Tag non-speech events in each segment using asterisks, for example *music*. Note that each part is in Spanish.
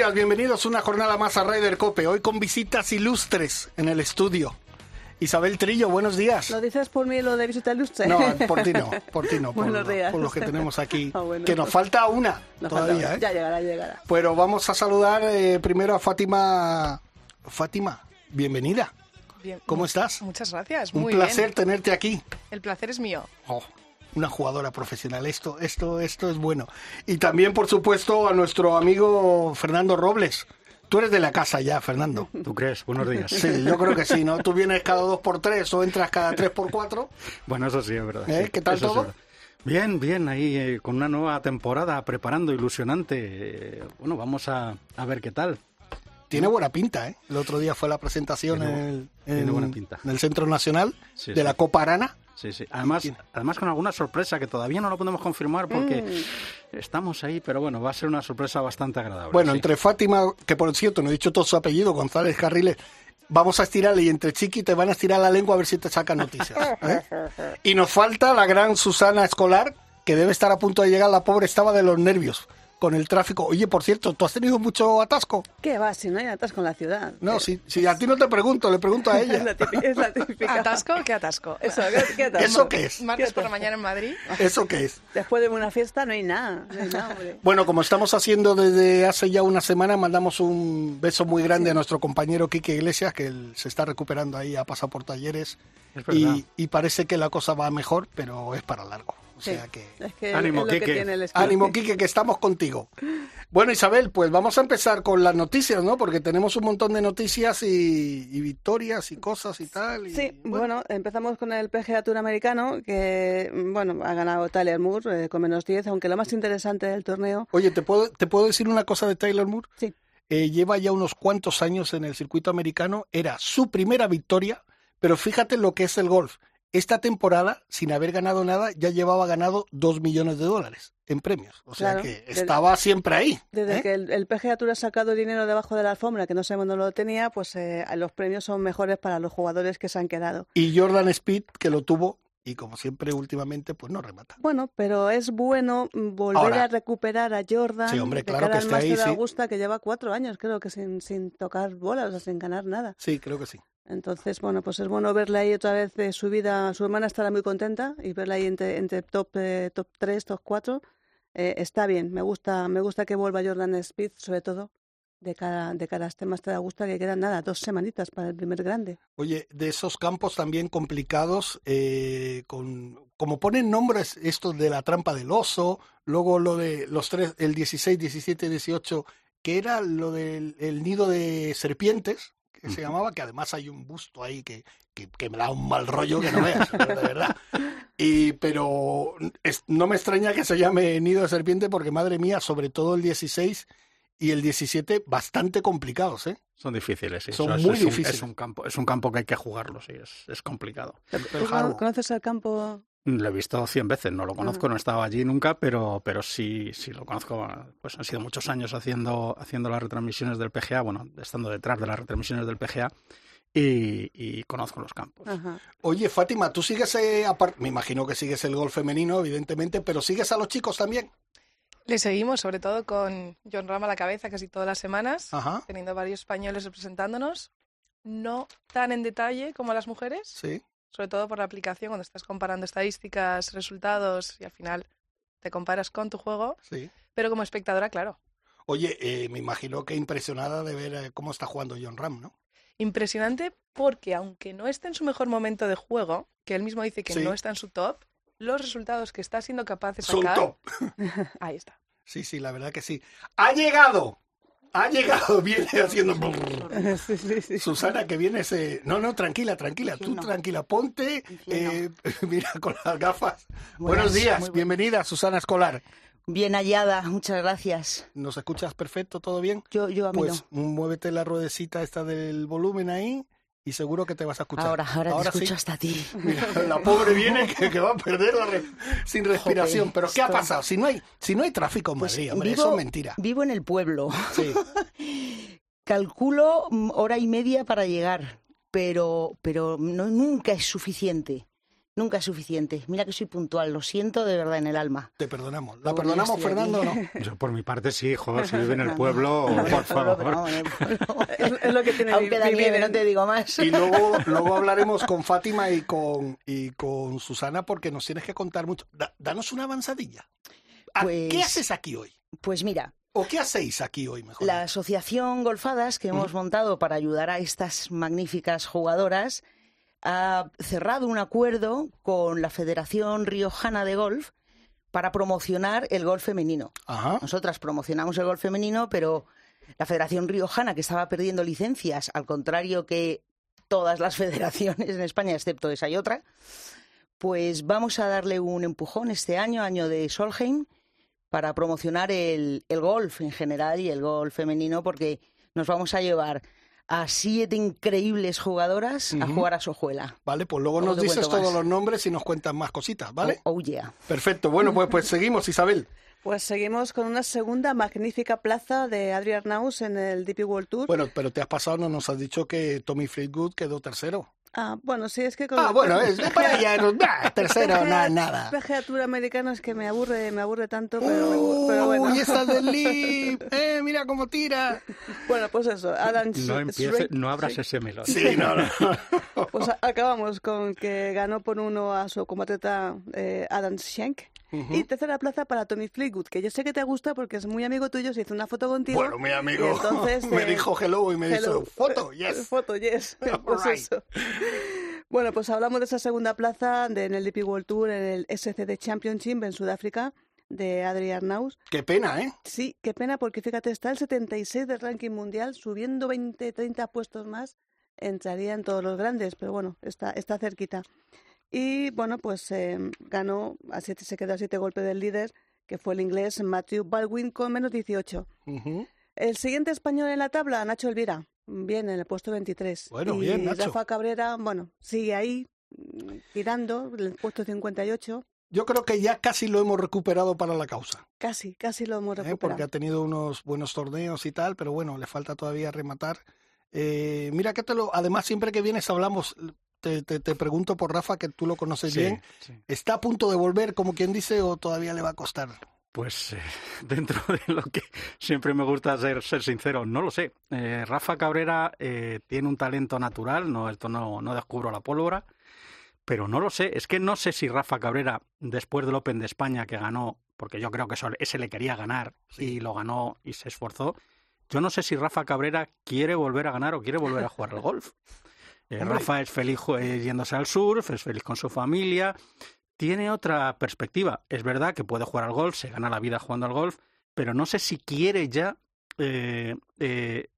Días, bienvenidos una jornada más a Ryder Cope, hoy con visitas ilustres en el estudio. Isabel Trillo, buenos días. ¿Lo dices por mí lo de visita ilustre? No, por ti no, por ti no, *laughs* por, Buenos días. por los que tenemos aquí, *laughs* Ah, bueno. que nos falta una todavía, falta- ¿eh? Ya llegará, llegará. Pero vamos a saludar eh, primero a Fátima. Fátima, bienvenida. Bien. ¿Cómo estás? Muchas gracias. Un Muy placer bien. tenerte aquí. El placer es mío. Oh, una jugadora profesional. Esto, esto, esto es bueno. Y también, por supuesto, a nuestro amigo Fernando Robles. Tú eres de la casa ya, Fernando. ¿Tú crees? Buenos días. Sí, yo creo que sí, ¿no? Tú vienes cada dos por tres o entras cada tres por cuatro. Bueno, eso sí, es verdad. ¿Eh? sí, ¿Qué tal todo? verdad. Bien, bien, ahí eh, con una nueva temporada preparando, ilusionante. Eh, bueno, vamos a, a ver qué tal. Tiene buena pinta, ¿eh? El otro día fue la presentación Tiene en el, en- buena pinta. en el Centro Nacional Sí, de sí. la Copa Arana. Sí, sí. Además, Tiene. además con alguna sorpresa que todavía no lo podemos confirmar porque Mm. estamos ahí, pero bueno, va a ser una sorpresa bastante agradable. Bueno, sí. entre Fátima, que por cierto no he dicho todo su apellido, González Carriles, vamos a estirarle y entre Chiqui te van a estirar la lengua a ver si te saca noticias. ¿eh? *laughs* Y nos falta la gran Susana Escolar, que debe estar a punto de llegar, la pobre estaba de los nervios con el tráfico. Oye, por cierto, ¿tú has tenido mucho atasco? ¿Qué va? Si no hay atasco en la ciudad. No, si, si a ti no te pregunto, le pregunto a *laughs* Es la ella. típica. Es la típica. ¿Atasco? ¿Qué atasco? Eso, ¿qué, qué atasco? ¿Eso qué es? Martes por la mañana en Madrid. ¿Eso qué es? Después de una fiesta no hay nada. No hay nada, hombre. Bueno, como estamos haciendo desde hace ya una semana, mandamos un beso muy grande a nuestro compañero Quique Iglesias, que él se está recuperando ahí, ha pasado por talleres Es verdad. y, y parece que la cosa va mejor, pero es para largo. O sea que... Es que Ánimo, es que Quique. tiene el espíritu. Ánimo, Quique, que estamos contigo. Bueno, Isabel, pues vamos a empezar con las noticias, ¿no? Porque tenemos un montón de noticias y, y victorias y cosas y tal. y, Sí, bueno, empezamos con el PGA Tour americano, que bueno, ha ganado Tyler Moore eh, con menos 10, aunque lo más interesante del torneo, Oye, ¿te puedo, ¿te puedo decir una cosa de Taylor Moore? sí, Eh, lleva ya unos cuantos años en el circuito americano, era su primera victoria, pero fíjate lo que es el golf. Esta temporada, sin haber ganado nada, ya llevaba ganado dos millones de dólares en premios. O sea Claro, que desde- estaba siempre ahí. Desde ¿eh? que el, el PGA Tour ha sacado dinero debajo de la alfombra, que no sabemos dónde lo tenía, pues eh, los premios son mejores para los jugadores que se han quedado. Y Jordan Speed, que lo tuvo, y como siempre últimamente, pues no remata. Bueno, pero es bueno mm, volver Ahora. a recuperar a Jordan Sí, hombre, claro que al esté ahí, de sí. Augusta, que lleva cuatro años, creo que sin, sin tocar bolas, o sea, sin ganar nada. Sí, creo que sí. Entonces, bueno, pues es bueno verla ahí otra vez de su vida. Su hermana estará muy contenta y verla ahí entre, entre top, eh, top 3, top 4. eh, está bien, me gusta, me gusta que vuelva Jordan Speed, sobre todo de cara, de cara a este de Augusta, que quedan nada, dos semanitas para el primer grande. Oye, de esos campos también complicados, eh, con como ponen nombres estos de la trampa del oso, luego lo de los tres, el 16, 17, 18, que era lo del el nido de serpientes, que se llamaba, que además hay un busto ahí que, que, que me da un mal rollo que no *laughs* veas, de verdad. Y, pero es- no me extraña que se llame nido de serpiente porque, madre mía, sobre todo el 16 y el 17, bastante complicados, ¿eh? Son difíciles, sí. Son muy es un- difíciles. es un campo, es un campo que hay que jugarlo, sí, es, es complicado. El ¿Tú Harbor. conoces el campo? Lo he visto cien veces, no lo conozco, no estaba allí nunca, pero, pero sí, sí lo conozco. Pues han sido muchos años haciendo, haciendo las retransmisiones del PGA, bueno, estando detrás de las retransmisiones del PGA y, y conozco los campos. Ajá. Oye, Fátima, tú sigues, eh, me imagino que sigues el golf femenino, evidentemente, pero sigues a los chicos también. Le seguimos, sobre todo con John Ram a la cabeza casi todas las semanas, Ajá, teniendo varios españoles representándonos. No tan en detalle como las mujeres, sí. sobre todo por la aplicación, cuando estás comparando estadísticas, resultados y al final te comparas con tu juego. Sí. Pero como espectadora, claro, Oye, eh, me imagino que impresionada de ver eh, cómo está jugando John Ram, ¿no? Impresionante porque aunque no esté en su mejor momento de juego, que él mismo dice que Sí. no está en su top, los resultados que está siendo capaz de Son sacar, top. *laughs* ahí está. Sí, sí, la verdad que sí. ¡Ha llegado! Ha llegado, *laughs* viene haciendo... *laughs* sí, sí, sí. Susana, que viene ese... No, no, tranquila, tranquila, tú tranquila, ponte, eh, *laughs* mira, con las gafas. Buenos días, bienvenida, Susana Escolar. Bien hallada, muchas gracias. ¿Nos escuchas perfecto? ¿Todo bien? Yo, yo a mí Pues muévete la ruedecita esta del volumen ahí y seguro que te vas a escuchar. Ahora, ahora, te sí. escucho hasta ti. *laughs* Mira, la pobre viene que, que va a perder la re- sin respiración. Joder, Pero ¿qué ha pasado? Si no hay, si no hay tráfico en Pues Madrid, hombre, vivo, eso es mentira. Vivo en el pueblo. Sí. *laughs* Calculo mm, hora y media para llegar, pero, pero no, nunca es suficiente. Nunca es suficiente. Mira que soy puntual, lo siento de verdad en el alma. Te perdonamos. ¿La perdonamos, Fernando, o no? *laughs* Yo por mi parte sí, joder, si vive en el pueblo, *laughs* no, por favor. vamos, en el pueblo. Es, es lo que tiene Aunque da nieve, no te digo más. Y luego, *laughs* luego hablaremos con Fátima y con, y con Susana porque nos tienes que contar mucho. Da- danos una avanzadilla. Ah, ¿Qué Pues- haces aquí hoy? Pues mira, ¿O qué hacéis aquí hoy, mejor? La asociación Golfadas que hemos montado para ayudar a estas magníficas jugadoras ha cerrado un acuerdo con la Federación Riojana de Golf para promocionar el golf femenino. Ajá. Nosotras promocionamos el golf femenino, pero la Federación Riojana, que estaba perdiendo licencias, al contrario que todas las *laughs* federaciones en España, excepto esa y otra, pues vamos a darle un empujón este año, año de Solheim, para promocionar el, el golf en general y el golf femenino, porque nos vamos a llevar a siete increíbles jugadoras a jugar a Sojuela. Vale, pues luego nos dices todos más. los nombres y nos cuentas más cositas, ¿vale? Oh, oh, yeah. Perfecto. Bueno, pues, pues *laughs* seguimos, Isabel. Pues seguimos con una segunda magnífica plaza de Adrian Arnaus en el DP World Tour. Bueno, pero te has pasado, no nos has dicho que Tommy Fleetwood quedó tercero. Ah, bueno, sí, es que con Ah, bueno, es para allá, no, nah, *laughs* tercero, nada, nada. PGA Tour americano es que me aburre, me aburre tanto, pero, pero Uy, bueno. está del Lip. *laughs* Eh, mira cómo tira. Bueno, pues eso, Adam No empieces, no abras ese melón. Sí, no, no. *laughs* Pues acabamos con que ganó por uno a su compatriota eh, Adam Schenk. Y tercera plaza para Tommy Fleetwood, que yo sé que te gusta porque es muy amigo tuyo, se hizo una foto contigo. Bueno, mi amigo y entonces, *laughs* me eh, dijo hello y me hello. dijo foto, *laughs* yes. Foto, yes. *laughs* Pues Alright. eso. Bueno, pues hablamos de esa segunda plaza de, en el DP World Tour, en el SCD Championship en Sudáfrica, de Adrian Arnaus. Qué pena, ¿eh? Sí, qué pena, porque fíjate, está el 76 del ranking mundial, subiendo 20, 30 puestos más, entraría en todos los grandes, pero bueno, está, está cerquita. Y bueno, pues eh, ganó, a siete, se quedó a siete golpes del líder, que fue el inglés Matthew Baldwin con menos 18. Ujú. El siguiente español en la tabla, Nacho Elvira, bien, en el puesto 23. Bueno, y bien, Nacho. Rafa Cabrera, bueno, sigue ahí, mm, tirando, en el puesto 58. Yo creo que ya casi lo hemos recuperado para la causa, Casi, casi lo hemos ¿eh? recuperado. porque ha tenido unos buenos torneos y tal, pero bueno, le falta todavía rematar. Eh, mira que te lo, además siempre que vienes hablamos, te, te, te pregunto por Rafa, que tú lo conoces Sí, bien, sí. ¿está a punto de volver, como quien dice, o todavía le va a costar? Pues eh, *laughs* dentro de lo que siempre me gusta ser, ser sincero, no lo sé. Eh, Rafa Cabrera eh, tiene un talento natural, no, esto no, no descubro la pólvora, pero no lo sé. Es que no sé si Rafa Cabrera, después del Open de España que ganó, porque yo creo que eso, ese le quería ganar y lo ganó y se esforzó, yo no sé si Rafa Cabrera quiere volver a ganar o quiere volver a jugar al golf. Eh. Rafa es feliz eh, yéndose al surf, es feliz con su familia, tiene otra perspectiva. Es verdad que puede jugar al golf, se gana la vida jugando al golf, pero no sé si quiere ya eh, eh,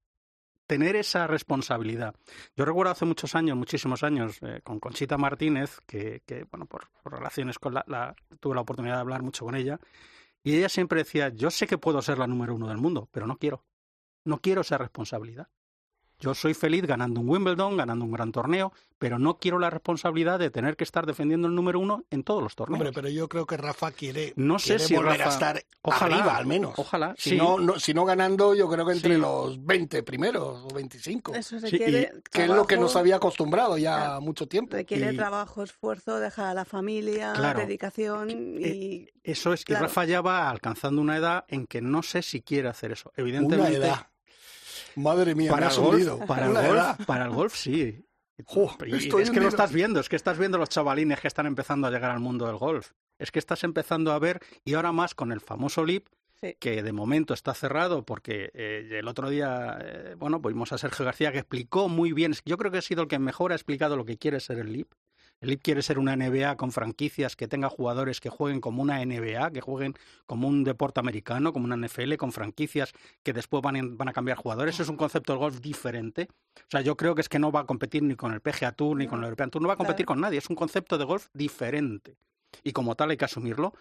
tener esa responsabilidad. Yo recuerdo hace muchos años, muchísimos años, eh, con Conchita Martínez, que, que, bueno, por, por relaciones con la, la- tuve la oportunidad de hablar mucho con ella, y ella siempre decía, yo sé que puedo ser la número uno del mundo, pero no quiero. No quiero esa responsabilidad. Yo soy feliz ganando un Wimbledon, ganando un gran torneo, pero no quiero la responsabilidad de tener que estar defendiendo el número uno en todos los torneos. Hombre, pero yo creo que Rafa quiere, No sé quiere si volver a estar Ojalá, arriba, al menos. Ojalá, Si, sí. no, no- si no ganando, yo creo que entre Sí. los 20 primeros o 25. Eso Sí, requiere que es lo que nos trabajo, había acostumbrado ya Claro. mucho tiempo. Requiere Y- trabajo, esfuerzo, dejar a la familia, Claro. dedicación Eh, y Eso es, Claro. y Rafa ya va alcanzando una edad en que no sé si quiere hacer eso. Una Evidentemente, edad. Madre mía, me para has hundido. golf, para, el golf, para el golf sí. Jo, Y estoy es que lo estás viendo, es que estás viendo los chavalines que están empezando a llegar al mundo del golf. Es que estás empezando a ver, y ahora más con el famoso LIP, Sí. que de momento está cerrado porque eh, el otro día, eh, bueno, vimos a Sergio García que explicó muy bien, yo creo que ha sido el que mejor ha explicado lo que quiere ser el LIP. El LIP quiere ser una NBA con franquicias que tenga jugadores que jueguen como una NBA, que jueguen como un deporte americano, como una NFL, con franquicias que después van, en- van a cambiar jugadores. Es un concepto del golf diferente. O sea, yo creo que es que no va a competir ni con el PGA Tour ni con el European Tour, no va a competir con nadie. Es un concepto de golf diferente. Y como tal hay que asumirlo.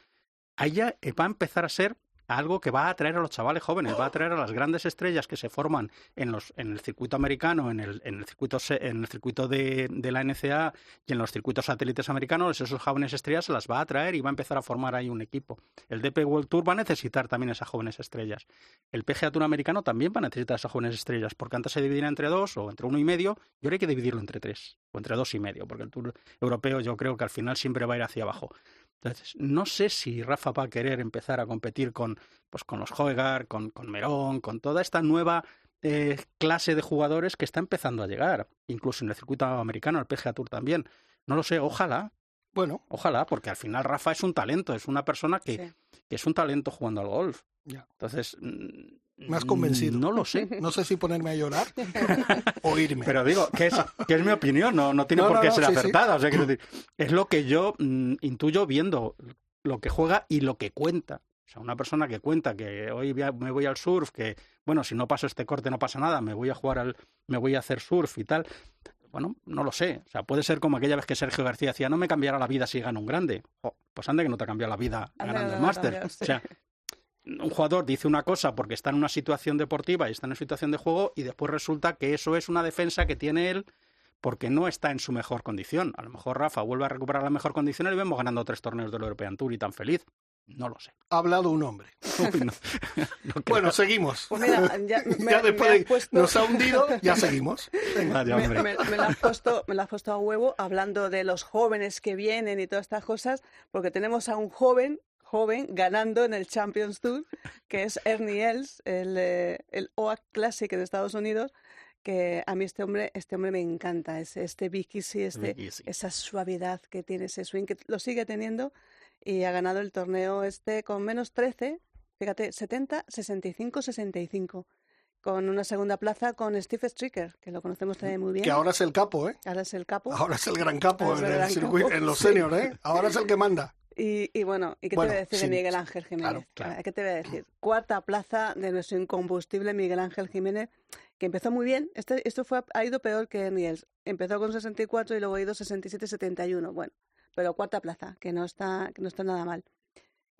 ahí ya eh, va a empezar a ser algo que va a atraer a los chavales jóvenes, va a atraer a las grandes estrellas que se forman en, los, en el circuito americano, en el, en el circuito, en el circuito de, la NCA y en los circuitos satélites americanos, esos jóvenes estrellas se las va a atraer y va a empezar a formar ahí un equipo. El DP World Tour va a necesitar también esas jóvenes estrellas. El PGA Tour americano también va a necesitar esas jóvenes estrellas, porque antes se dividía entre dos o entre uno y medio, y ahora hay que dividirlo entre tres o entre dos y medio, porque el Tour europeo yo creo que al final siempre va a ir hacia abajo. Entonces, no sé si Rafa va a querer empezar a competir con, pues, con los Hoegar, con, con Merón, con toda esta nueva eh, clase de jugadores que está empezando a llegar, incluso en el circuito americano, el PGA Tour también. No lo sé, ojalá. Bueno. Ojalá, porque al final Rafa es un talento, es una persona que, sí. que es un talento jugando al golf. Ya. Entonces, me has convencido. No lo sé. No sé si ponerme a llorar o irme. Pero digo, que es, que es mi opinión, no, no tiene No, por no, qué no, ser sí, sí. acertada. O sea, quiero decir, es lo que yo mm, intuyo viendo lo que juega y lo que cuenta. O sea, una persona que cuenta que hoy voy a- me voy al surf, que, bueno, si no paso este corte no pasa nada, me voy a jugar al, me voy a hacer surf y tal. Bueno, no lo sé. O sea, puede ser como aquella vez que Sergio García decía, no me cambiará la vida si gano un grande. Jo, pues anda que no te ha cambiado la vida ganando el máster. O sea, un jugador dice una cosa porque está en una situación deportiva y está en una situación de juego y después resulta que eso es una defensa que tiene él porque no está en su mejor condición. A lo mejor Rafa vuelve a recuperar la mejor condición y vemos ganando tres torneos del European Tour y tan feliz. No lo sé. Ha hablado un hombre. *laughs* Uy, no. *laughs* No creo. Bueno, seguimos. Pues mira, ya, *laughs* me, ya me después has de puesto- nos ha hundido, ya seguimos. Venga. Me, hombre. me- me la has puesto, me la has puesto a huevo hablando de los jóvenes que vienen y todas estas cosas, porque tenemos a un joven, joven ganando en el Champions Tour, que es Ernie Els, el, eh, el OAC Classic en Estados Unidos, que a mí este hombre, este hombre me encanta, es este Easy, este, esa suavidad que tiene ese swing, que lo sigue teniendo y ha ganado el torneo este con menos 13, fíjate, 70, 65, 65, con una segunda plaza con Steve Stricker, que lo conocemos también muy bien. Que ahora es el capo, ¿eh? Ahora es el capo. Ahora es el gran capo en, el el gran circuito, capo, en los sí. seniors, ¿eh? Ahora es el que manda. Y, y bueno, ¿y qué Bueno, te voy a decir sí, de Miguel Ángel Jiménez? claro, claro. ¿Qué te voy a decir? Cuarta plaza de nuestro incombustible Miguel Ángel Jiménez, que empezó muy bien. Este, esto fue, ha ido peor que Niels. Empezó con 64 y luego ha ido 67-71. Bueno, pero cuarta plaza, que no está, que no está nada mal.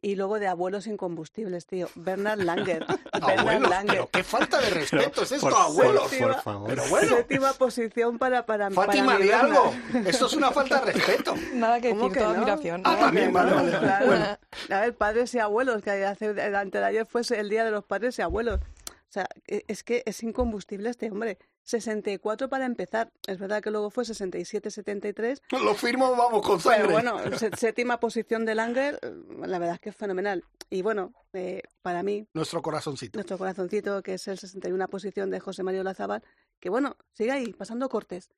Y luego de abuelos incombustibles, tío. Bernard Langer. *laughs* Bernard Langer. pero qué falta de *laughs* respeto es esto, Por- abuelos. Por favor. Pero bueno, Séptima posición para, para, Fátima, di algo. Esto es una falta de respeto. *laughs* Nada que ¿Cómo decir, que toda no? admiración. Ah, también, vale, vale. Claro. Bueno. A ver, padres y abuelos, que hace, antes de ayer fue el Día de los Padres y Abuelos. O sea, e- es que es incombustible este hombre. 64 para empezar. Es verdad que luego fue 67-73. Lo firmo, vamos, con sangre. Pero bueno, *laughs* sé- séptima posición de Langer, eh, la verdad es que es fenomenal. Y bueno, eh, para mí, Nuestro corazoncito. nuestro corazoncito, que es el 61 posición de José Mario Lazabal, que bueno, sigue ahí, pasando cortes.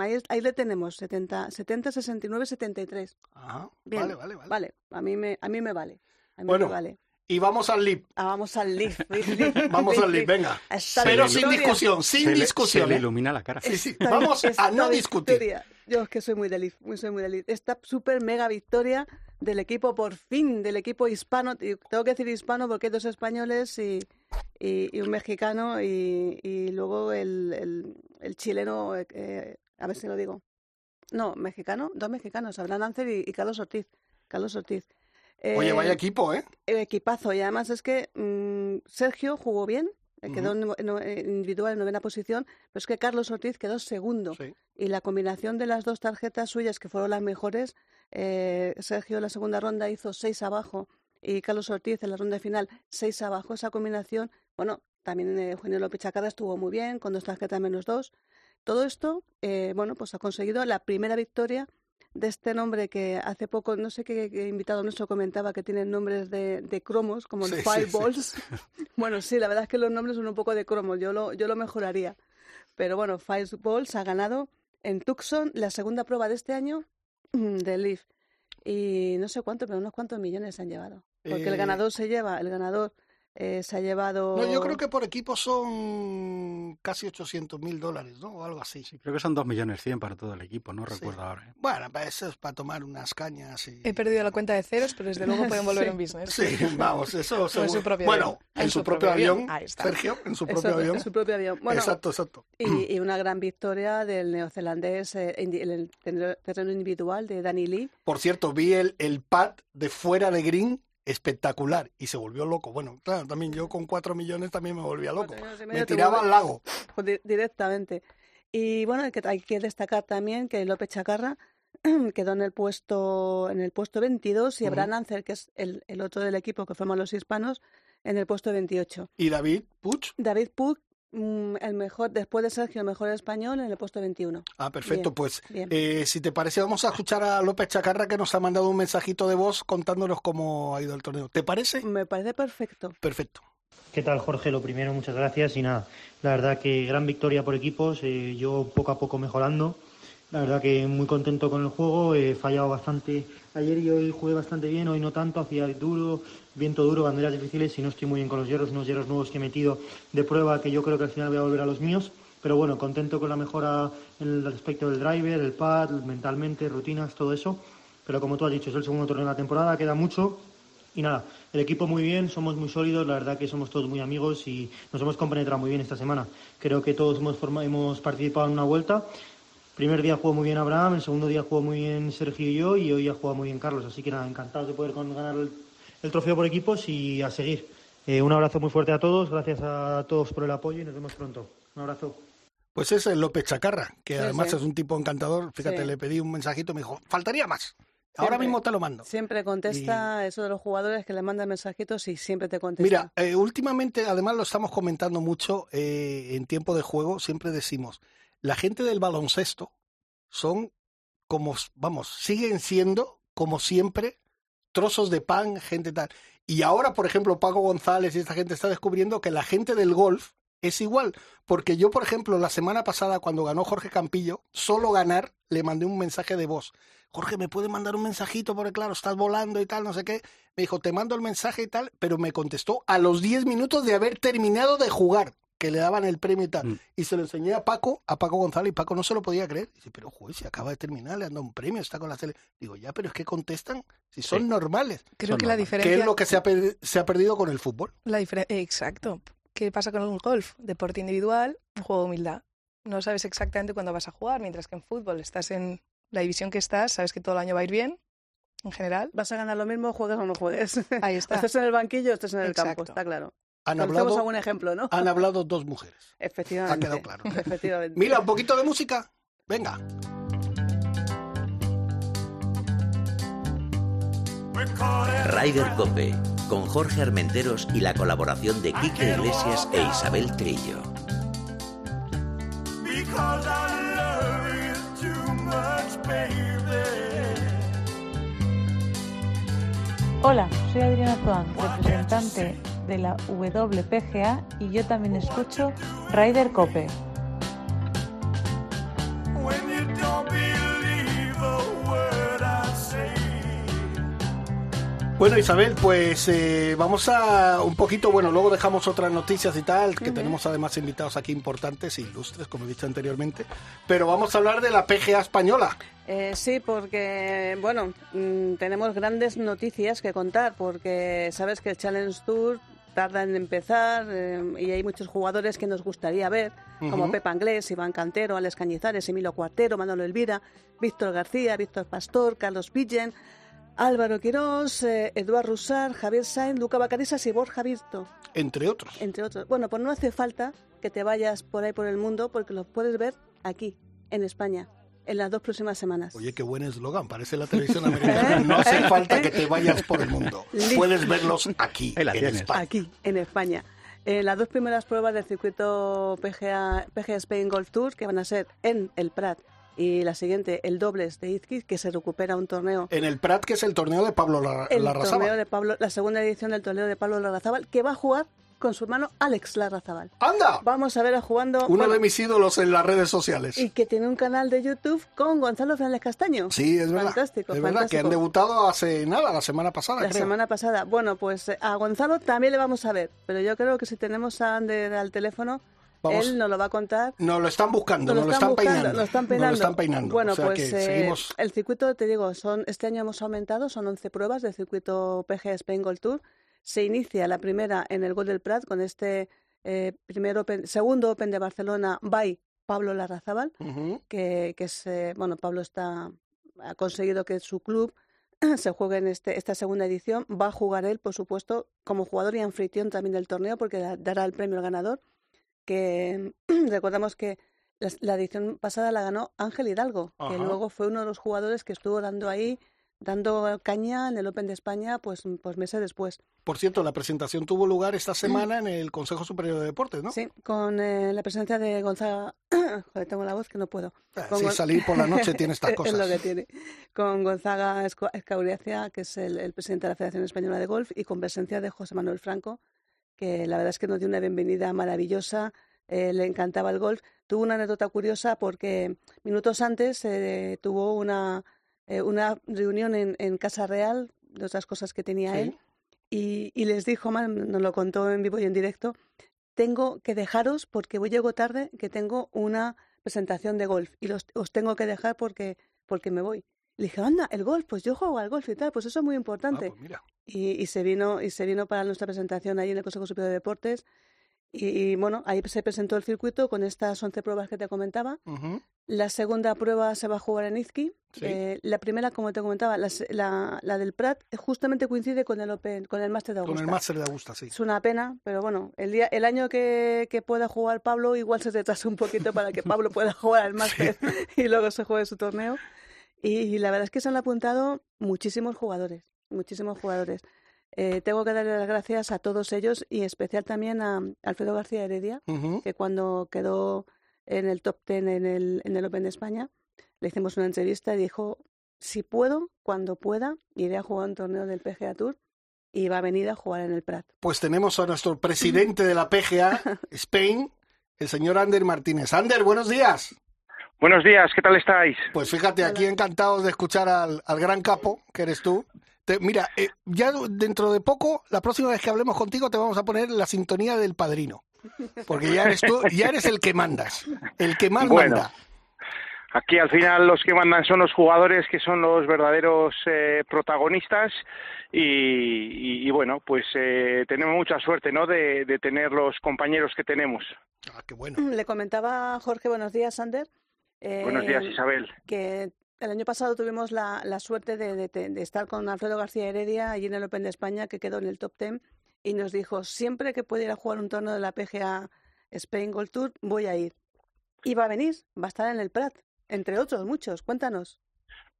Ahí, ahí le tenemos, 70, 70, 69, 73. Ajá. Bien, Vale, vale, vale. Vale, a mí me, a mí me vale. A mí Bueno, me vale. Y vamos al LIP. Ah, vamos al Leaf, *laughs* Vamos al LIP, venga. Pero sin discusión, sin se le, discusión. se le ¿eh? ilumina la cara. Sí, sí. Esta- Vamos a no discutir. victoria. Yo es que soy muy de Leaf, muy, soy muy de Leaf. Esta super mega victoria del equipo, por fin, del equipo hispano. Tengo que decir hispano porque hay dos españoles y, y, y un mexicano y, y luego el, el, el chileno, eh, eh, a ver si lo digo. No, mexicano, dos mexicanos, Abraham Ancer y, y Carlos Ortiz. Carlos Ortiz. Oye, Eh, vaya equipo, ¿eh? el equipazo y además es que mm, Sergio jugó bien, eh, quedó en eh, individual en novena posición, pero es que Carlos Ortiz quedó segundo Sí. y la combinación de las dos tarjetas suyas que fueron las mejores, eh, Sergio en la segunda ronda hizo seis abajo y Carlos Ortiz en la ronda final seis abajo, esa combinación, bueno, también eh, Eugenio López Chacarra estuvo muy bien con dos tarjetas menos dos. Todo esto, eh, bueno, pues ha conseguido la primera victoria de este nombre que hace poco, no sé qué, qué invitado nuestro comentaba que tienen nombres de, de cromos, como Sí, el sí, sí. Fireballs. *laughs* bueno, sí, la verdad es que los nombres son un poco de cromos, yo lo, yo lo mejoraría. Pero bueno, Fireballs ha ganado en Tucson la segunda prueba de este año de Leaf. Y no sé cuánto, pero unos cuantos millones se han llevado. Porque el Eh, ganador se lleva, el ganador eh, se ha llevado... No, yo creo que por equipo son casi 800 mil dólares, ¿no? O algo así. Sí, creo que son 2 millones 100 para todo el equipo, no Sí. recuerdo ahora. ¿eh? Bueno, para eso es para tomar unas cañas y... He perdido la cuenta de ceros, pero desde luego pueden volver *laughs* Sí. en business. Sí, vamos, eso O en seguro. su propio Bueno, avión. en, su, propio avión, Ahí está. Sergio, en su Eso, propio avión. en su propio avión. Bueno, Exacto, exacto. y, y una gran victoria del neozelandés eh, en el terreno- terreno individual de Danny Lee. Por cierto, vi el, el pad de fuera de green espectacular y se volvió loco. Bueno, claro, también yo con cuatro millones también me volvía loco. Me tiraba al lago. Pues di- directamente. Y bueno, hay que, destacar también que López Chacarra *clears throat* quedó en el puesto en el puesto 22 y. Abraham Ancer, que es el, el otro del equipo que forman los hispanos, en el puesto 28. Y David Puch, David mm, el mejor, después de Sergio, el mejor español, en el puesto 21. ah, perfecto, Bien, pues bien. eh, si te parece vamos a escuchar a López Chacarra que nos ha mandado un mensajito de voz contándonos cómo ha ido el torneo. ¿Te parece? Me parece perfecto. Perfecto. ¿Qué tal, Jorge? Lo primero, muchas gracias. Y nada, la verdad que gran victoria por equipos, eh, yo poco a poco mejorando. La verdad que muy contento con el juego, he fallado bastante. Ayer y hoy jugué bastante bien, hoy no tanto, hacía duro, viento duro, banderas difíciles y no estoy muy bien con los hierros, unos hierros nuevos que he metido de prueba que yo creo que al final voy a volver a los míos. Pero bueno, contento con la mejora en el aspecto del driver, el pad, mentalmente, rutinas, todo eso. Pero como tú has dicho, es el segundo torneo de la temporada, queda mucho. Y nada, el equipo muy bien, somos muy sólidos, la verdad que somos todos muy amigos y nos hemos compenetrado muy bien esta semana. Creo que todos hemos, hemos participado en una vuelta. Primer día jugó muy bien Abraham, el segundo día jugó muy bien Sergio y yo y hoy ha jugado muy bien Carlos. Así que nada, encantados de poder con- ganar el, el trofeo por equipos y a seguir. Eh, un abrazo muy fuerte a todos, gracias a todos por el apoyo y nos vemos pronto. Un abrazo. Pues ese es López Chacarra, que Sí, además sí. es un tipo encantador. Fíjate, Sí. le pedí un mensajito me dijo, faltaría más. Ahora mismo te lo mando. Siempre contesta eso de los jugadores que le mandan mensajitos y siempre te contesta. Mira, eh, últimamente, además lo estamos comentando mucho eh, en tiempo de juego, siempre decimos, la gente del baloncesto son como, vamos, siguen siendo, como siempre, trozos de pan, gente tal. Y ahora, por ejemplo, Paco González y esta gente está descubriendo que la gente del golf es igual. Porque yo, por ejemplo, la semana pasada, cuando ganó Jorge Campillo, solo ganar, le mandé un mensaje de voz. Jorge, ¿me puede mandar un mensajito? Porque claro, estás volando y tal, no sé qué. Me dijo, te mando el mensaje y tal, pero me contestó a los 10 minutos de haber terminado de jugar, que le daban el premio y tal. Mm. Y se lo enseñé a Paco, a Paco González, y Paco no se lo podía creer. Dice, pero juez, si acaba de terminar, le han dado un premio, está con la tele. Digo, ya, pero es que contestan si son Sí. normales. Creo Son que la diferencia... ¿Qué es lo que se ha, per- se ha perdido con el fútbol? La difere- eh, Exacto. ¿Qué pasa con el golf? Deporte individual, un juego de humildad. No sabes exactamente cuándo vas a jugar, mientras que en fútbol estás en la división que estás, sabes que todo el año va a ir bien, en general. Vas a ganar lo mismo, juegues o no juegues. Ahí está. *laughs* Estés en el banquillo, estés en el campo, está claro. Han hablado, algún ejemplo, ¿no? han hablado dos mujeres. *laughs* Efectivamente. Ha quedado claro. Efectivamente. Mira, un poquito de música. Venga. Rider Cope, con Jorge Armenteros y la colaboración de Quique Iglesias e Isabel Trillo. Hola, soy Adriana Zoan, representante de la WPGA y yo también escucho Rider Cope. Bueno, Isabel, pues eh, vamos a un poquito, bueno, luego dejamos otras noticias y tal, que tenemos además invitados aquí importantes e ilustres, como he dicho anteriormente, pero vamos a hablar de la PGA española. Eh, sí, porque, bueno, mm, tenemos grandes noticias que contar, porque sabes que el Challenge Tour tarda en empezar eh, y hay muchos jugadores que nos gustaría ver, como. Pepa Anglés, Iván Cantero, Alex Cañizares, Emilio Cuartero, Manolo Elvira, Víctor García, Víctor Pastor, Carlos Pillen, Álvaro Quirós, eh, Eduard Rusar, Javier Sainz, Luca Bacarisas y Borja Virto, Entre otros. entre otros. Bueno, pues no hace falta que te vayas por ahí por el mundo porque los puedes ver aquí, en España, en las dos próximas semanas. Oye, qué buen eslogan, parece la televisión americana. *laughs* No hace falta que te vayas por el mundo. *laughs* Puedes verlos aquí, en tienes. España. Aquí, en España. Eh, las dos primeras pruebas del circuito PGA, PGA Spain Golf Tour, que van a ser en el Prat, y la siguiente, el dobles de Izquiz, que se recupera un torneo. En el Prat, que es el torneo de Pablo Lar- El Larrazábal. torneo de Pablo, la segunda edición del torneo de Pablo Larrazábal, que va a jugar con su hermano Alex Larrazábal. ¡Anda! Vamos a ver a jugando. Uno bueno, de mis ídolos en las redes sociales. Y que tiene un canal de YouTube con Gonzalo Fernández Castaño. Sí, es verdad. Fantástico, es verdad que han fantástico. debutado hace nada, la semana pasada, La creo. semana pasada. Bueno, pues eh, a Gonzalo también le vamos a ver, pero yo creo que si tenemos a Ander al teléfono, Vamos. él nos lo va a contar. Nos lo están buscando, Nos lo están peinando. Lo están peinando. Bueno, O sea pues que eh, seguimos... el circuito, te digo, son este año hemos aumentado, son 11 pruebas del circuito PGA Spain Gold Tour. Se inicia la primera en el Gol del Prat con este eh, primer Open- segundo Open de Barcelona by Pablo Larrazábal que, que es, eh, bueno, Pablo está, ha conseguido que su club *clears throat* se juegue en este, esta segunda edición. Va a jugar él, por supuesto, como jugador y anfitrión también del torneo, porque dará el premio al ganador. Que *clears throat* recordamos que la, edición pasada la ganó Ángel Hidalgo, que luego fue uno de los jugadores que estuvo dando ahí dando caña en el Open de España pues, pues meses después. Por cierto, la presentación tuvo lugar esta semana en el Consejo Superior de Deportes, ¿no? Sí, con eh, la presencia de Gonzaga... *clears throat* Joder, tengo la voz que no puedo. Ah, sí, salir por la noche tiene *laughs* estas cosas. es lo que tiene. Con Gonzaga Escauriacia, que es el, presidente de la Federación Española de Golf, y con presencia de José Manuel Franco, que la verdad es que nos dio una bienvenida maravillosa, eh, le encantaba el golf. Tuvo una anécdota curiosa porque minutos antes eh, tuvo una eh, una reunión en, en, Casa Real, de otras cosas que tenía él, y, y, les dijo, nos lo contó en vivo y en directo, tengo que dejaros porque voy llego tarde, que tengo una presentación de golf y los, os tengo que dejar porque, porque me voy. Le dije, anda, el golf, pues yo juego al golf y tal, pues eso es muy importante. Ah, pues y, y, se vino, y se vino para nuestra presentación ahí en el Consejo Superior de Deportes y, bueno, ahí se presentó el circuito con estas 11 pruebas que te comentaba. La segunda prueba se va a jugar en Izqui. Eh, la primera, como te comentaba, la, la, del Prat justamente coincide con el Open, con el Máster de Augusta. Con el Máster de Augusta, sí. Es una pena, pero bueno, el día, el año que, que pueda jugar Pablo igual se retrasa un poquito para que Pablo pueda *laughs* jugar al Máster y luego se juegue su torneo. Y, la verdad es que se han apuntado muchísimos jugadores, muchísimos jugadores. Eh, tengo que darle las gracias a todos ellos y en especial también a Alfredo García Heredia, que cuando quedó en el top ten en el, en el Open de España, le hicimos una entrevista y dijo, si puedo, cuando pueda, iré a jugar un torneo del PGA Tour y va a venir a jugar en el Prat. Pues tenemos a nuestro *laughs* presidente de la PGA Spain, el señor Ander Martínez. Ander, buenos días. Buenos días, ¿qué tal estáis? Pues fíjate, aquí encantados de escuchar al, al gran capo, que eres tú, mira, eh, ya dentro de poco, la próxima vez que hablemos contigo, te vamos a poner la sintonía del padrino. Porque ya eres tú, ya eres el que mandas, el que más manda. Aquí al final los que mandan son los jugadores que son los verdaderos eh, protagonistas y, bueno, pues eh, tenemos mucha suerte ¿no? De, tener los compañeros que tenemos. Ah, qué bueno. Le comentaba Jorge, buenos días, Sander. buenos días, Isabel. Que el año pasado tuvimos la, suerte de, estar con Alfredo García Heredia allí en el Open de España, que quedó en el top ten, y nos dijo, siempre que pudiera jugar un torneo de la PGA Spain Gold Tour, voy a ir. Y va a venir, va a estar en el Prat, entre otros muchos. Cuéntanos.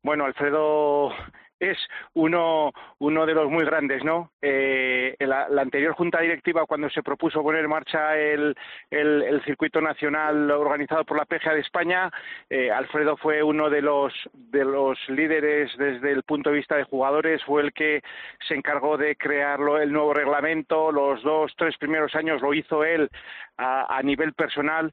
Bueno, Alfredo es uno, uno de los muy grandes, ¿no? Eh, la, la, anterior junta directiva, cuando se propuso poner en marcha el, el, circuito nacional organizado por la PGA de España, eh, Alfredo fue uno de los, de los líderes desde el punto de vista de jugadores, fue el que se encargó de crear el nuevo reglamento, los dos, tres primeros años lo hizo él a nivel personal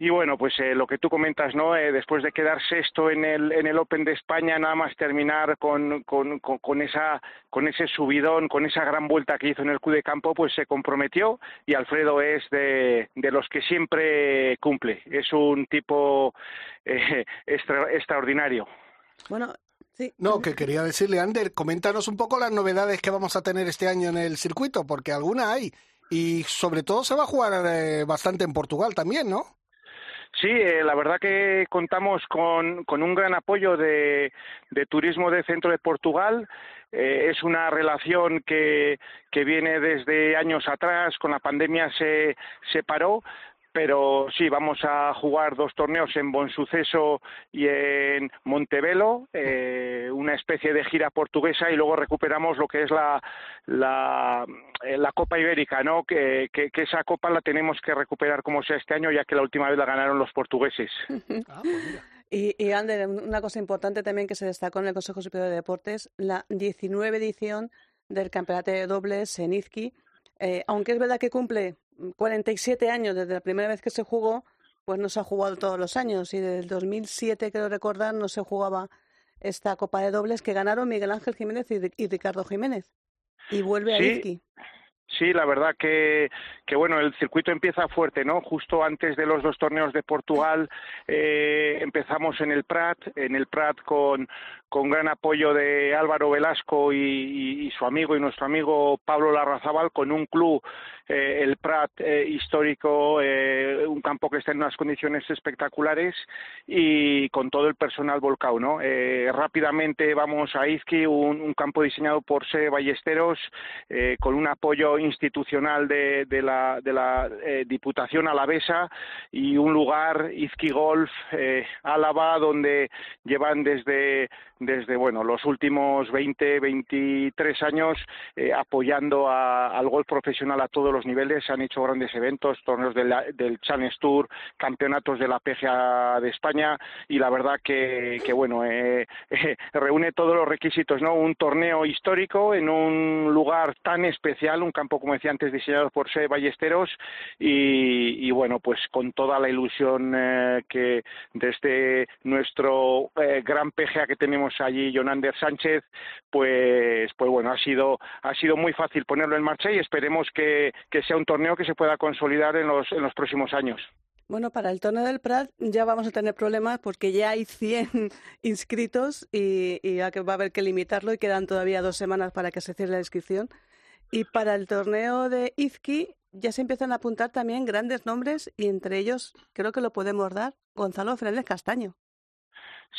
y bueno, pues eh, lo que tú comentas, ¿no? Eh, después de quedar sexto en el, en el Open de España, nada más terminar con, con, con, esa, con ese subidón, con esa gran vuelta que hizo en el Q de campo, pues se comprometió y Alfredo es de, de los que siempre cumple. Es un tipo eh, *laughs* extraordinario. Bueno, Sí. No, que quería decirle, Ander, coméntanos un poco las novedades que vamos a tener este año en el circuito, porque alguna hay. Y sobre todo se va a jugar bastante en Portugal también, ¿no? Sí, eh, la verdad que contamos con, con un gran apoyo de, de, Turismo de Centro de Portugal. Eh, es una relación que, que viene desde años atrás, con la pandemia se, se paró, pero sí, vamos a jugar dos torneos en Bonsuceso y en Montevelo, eh, una especie de gira portuguesa y luego recuperamos lo que es la, la, eh, Copa Ibérica, ¿no? Que, que, esa copa la tenemos que recuperar como sea este año, ya que la última vez la ganaron los portugueses. *laughs* Y, y Ander, una cosa importante también que se destacó en el Consejo Superior de Deportes, la 19 edición del Campeonato de Dobles en eh, aunque es verdad que cumple 47 años desde la primera vez que se jugó, pues no se ha jugado todos los años. Y desde el 2007, quiero recordar, no se jugaba esta Copa de Dobles que ganaron Miguel Ángel Jiménez y, Ricardo Jiménez. Y vuelve a Izqui. Sí, la verdad que, que, bueno, el circuito empieza fuerte, ¿no? Justo antes de los dos torneos de Portugal eh, empezamos en el Prat, en el Prat con, con gran apoyo de Álvaro Velasco y, su amigo y nuestro amigo Pablo Larrazabal, con un club, eh, el Prat eh, histórico, eh, un campo que está en unas condiciones espectaculares y con todo el personal volcado. ¿no? rápidamente vamos a Izqui, un, campo diseñado por SE Ballesteros, con un apoyo institucional de, de la, de la Diputación Alavesa y un lugar, Izqui Golf, Álava, donde llevan desde desde bueno los últimos 20, 23 años eh, apoyando al golf profesional a todos los niveles. Se han hecho grandes eventos, torneos del, del Challenge Tour, campeonatos de la PGA de España y la verdad que, que bueno eh, eh, *laughs* reúne todos los requisitos, ¿no? Un torneo histórico en un lugar tan especial, un campo como decía antes diseñado por Se Ballesteros y, y, bueno pues con toda la ilusión que desde nuestro gran PGA que tenemos allí Jonander Sánchez, pues, pues bueno, ha sido, ha sido muy fácil ponerlo en marcha y esperemos que, sea un torneo que se pueda consolidar en los, en los próximos años. Bueno, para el torneo del Prat ya vamos a tener problemas porque ya hay 100 *laughs* inscritos y va a haber que limitarlo y quedan todavía dos semanas para que se cierre la inscripción. Y para el torneo de Izqui ya se empiezan a apuntar también grandes nombres y entre ellos creo que lo podemos dar Gonzalo Fernández Castaño.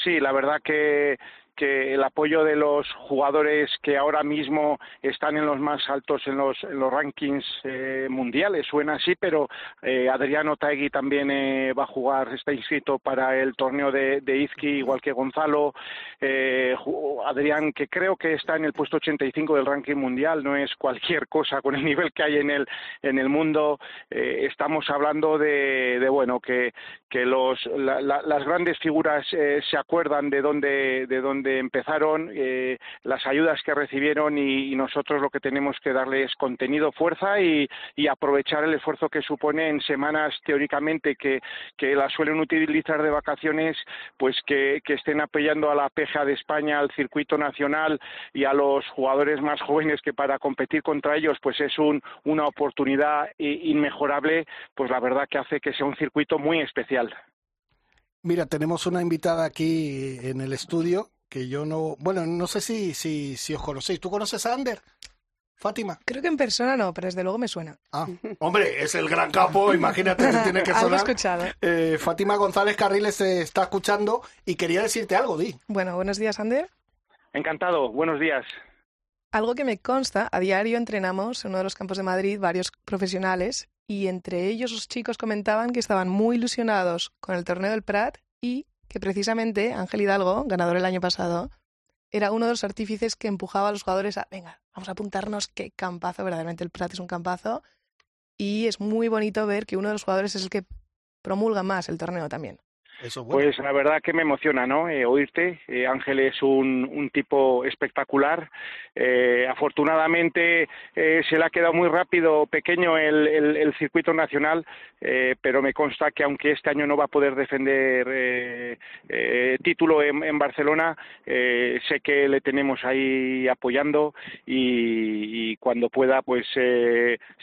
Sí, la verdad que que el apoyo de los jugadores que ahora mismo están en los más altos en los, los rankings eh, mundiales suena así, pero eh, Adriano Taegui también eh, va a jugar, está inscrito para el torneo de, de Izqui, igual que Gonzalo. Adrián, que creo que está en el puesto 85 del ranking mundial, no es cualquier cosa con el nivel que hay en el, en el mundo. estamos hablando de, de bueno, que, que los, las grandes figuras se acuerdan de dónde, de dónde empezaron, eh, las ayudas que recibieron y, nosotros lo que tenemos que darles contenido, fuerza y, aprovechar el esfuerzo que supone en semanas teóricamente que, las suelen utilizar de vacaciones, pues que, estén apoyando a la PGA de España, al circuito nacional y a los jugadores más jóvenes que para competir contra ellos pues es un, una oportunidad inmejorable, pues la verdad que hace que sea un circuito muy especial. Mira, tenemos una invitada aquí en el estudio que yo no, bueno, no sé si, si, si os conocéis. ¿Tú conoces a Ander? Fátima. Creo que en persona no, pero desde luego me suena. Ah, *laughs* hombre, es el gran capo, imagínate que tiene que *laughs* sonar. algo escuchado. Eh, Fátima González Carriles se está escuchando y quería decirte algo, Di. Bueno, buenos días, Ander. Encantado, buenos días. Algo que me consta, a diario entrenamos en uno de los campos de Madrid varios profesionales y entre ellos los chicos comentaban que estaban muy ilusionados con el torneo del Prat y que precisamente Ángel Hidalgo, ganador el año pasado, era uno de los artífices que empujaba a los jugadores a, venga, vamos a apuntarnos, qué campazo, verdaderamente el Prat es un campazo. Y es muy bonito ver que uno de los jugadores es el que promulga más el torneo también. Pues la verdad que me emociona, ¿no? Eh, oírte. Eh, Ángel es un, tipo espectacular. Eh, afortunadamente se le ha quedado muy rápido, pequeño el, el, circuito nacional, pero me consta que aunque este año no va a poder defender título en, en Barcelona, sé que le tenemos ahí apoyando y, y cuando pueda, pues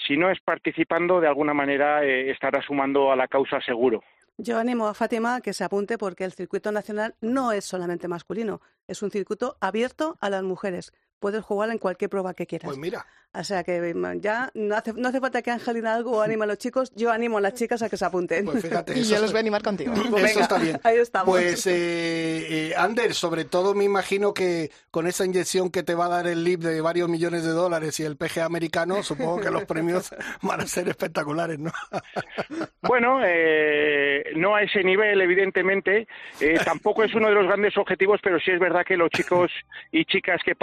si no es participando, de alguna manera estará sumando a la causa seguro. Yo animo a Fátima a que se apunte porque el circuito nacional no es solamente masculino, es un circuito abierto a las mujeres. Puedes jugar en cualquier prueba que quieras. Pues mira, o sea que ya no hace, no hace falta que Angelina algo anime a los chicos, yo animo a las chicas a que se apunten. Pues fíjate, *laughs* y yo los voy a animar contigo. Pues eso está bien. Ahí estamos. Pues, eh, eh, Ander, sobre todo me imagino que con esa inyección que te va a dar el LIB de varios millones de dólares y el PGA americano, supongo que los premios *laughs* van a ser espectaculares, ¿no? *laughs* bueno, eh, no a ese nivel, evidentemente. Eh, tampoco es uno de los grandes objetivos, pero sí es verdad que los chicos y chicas que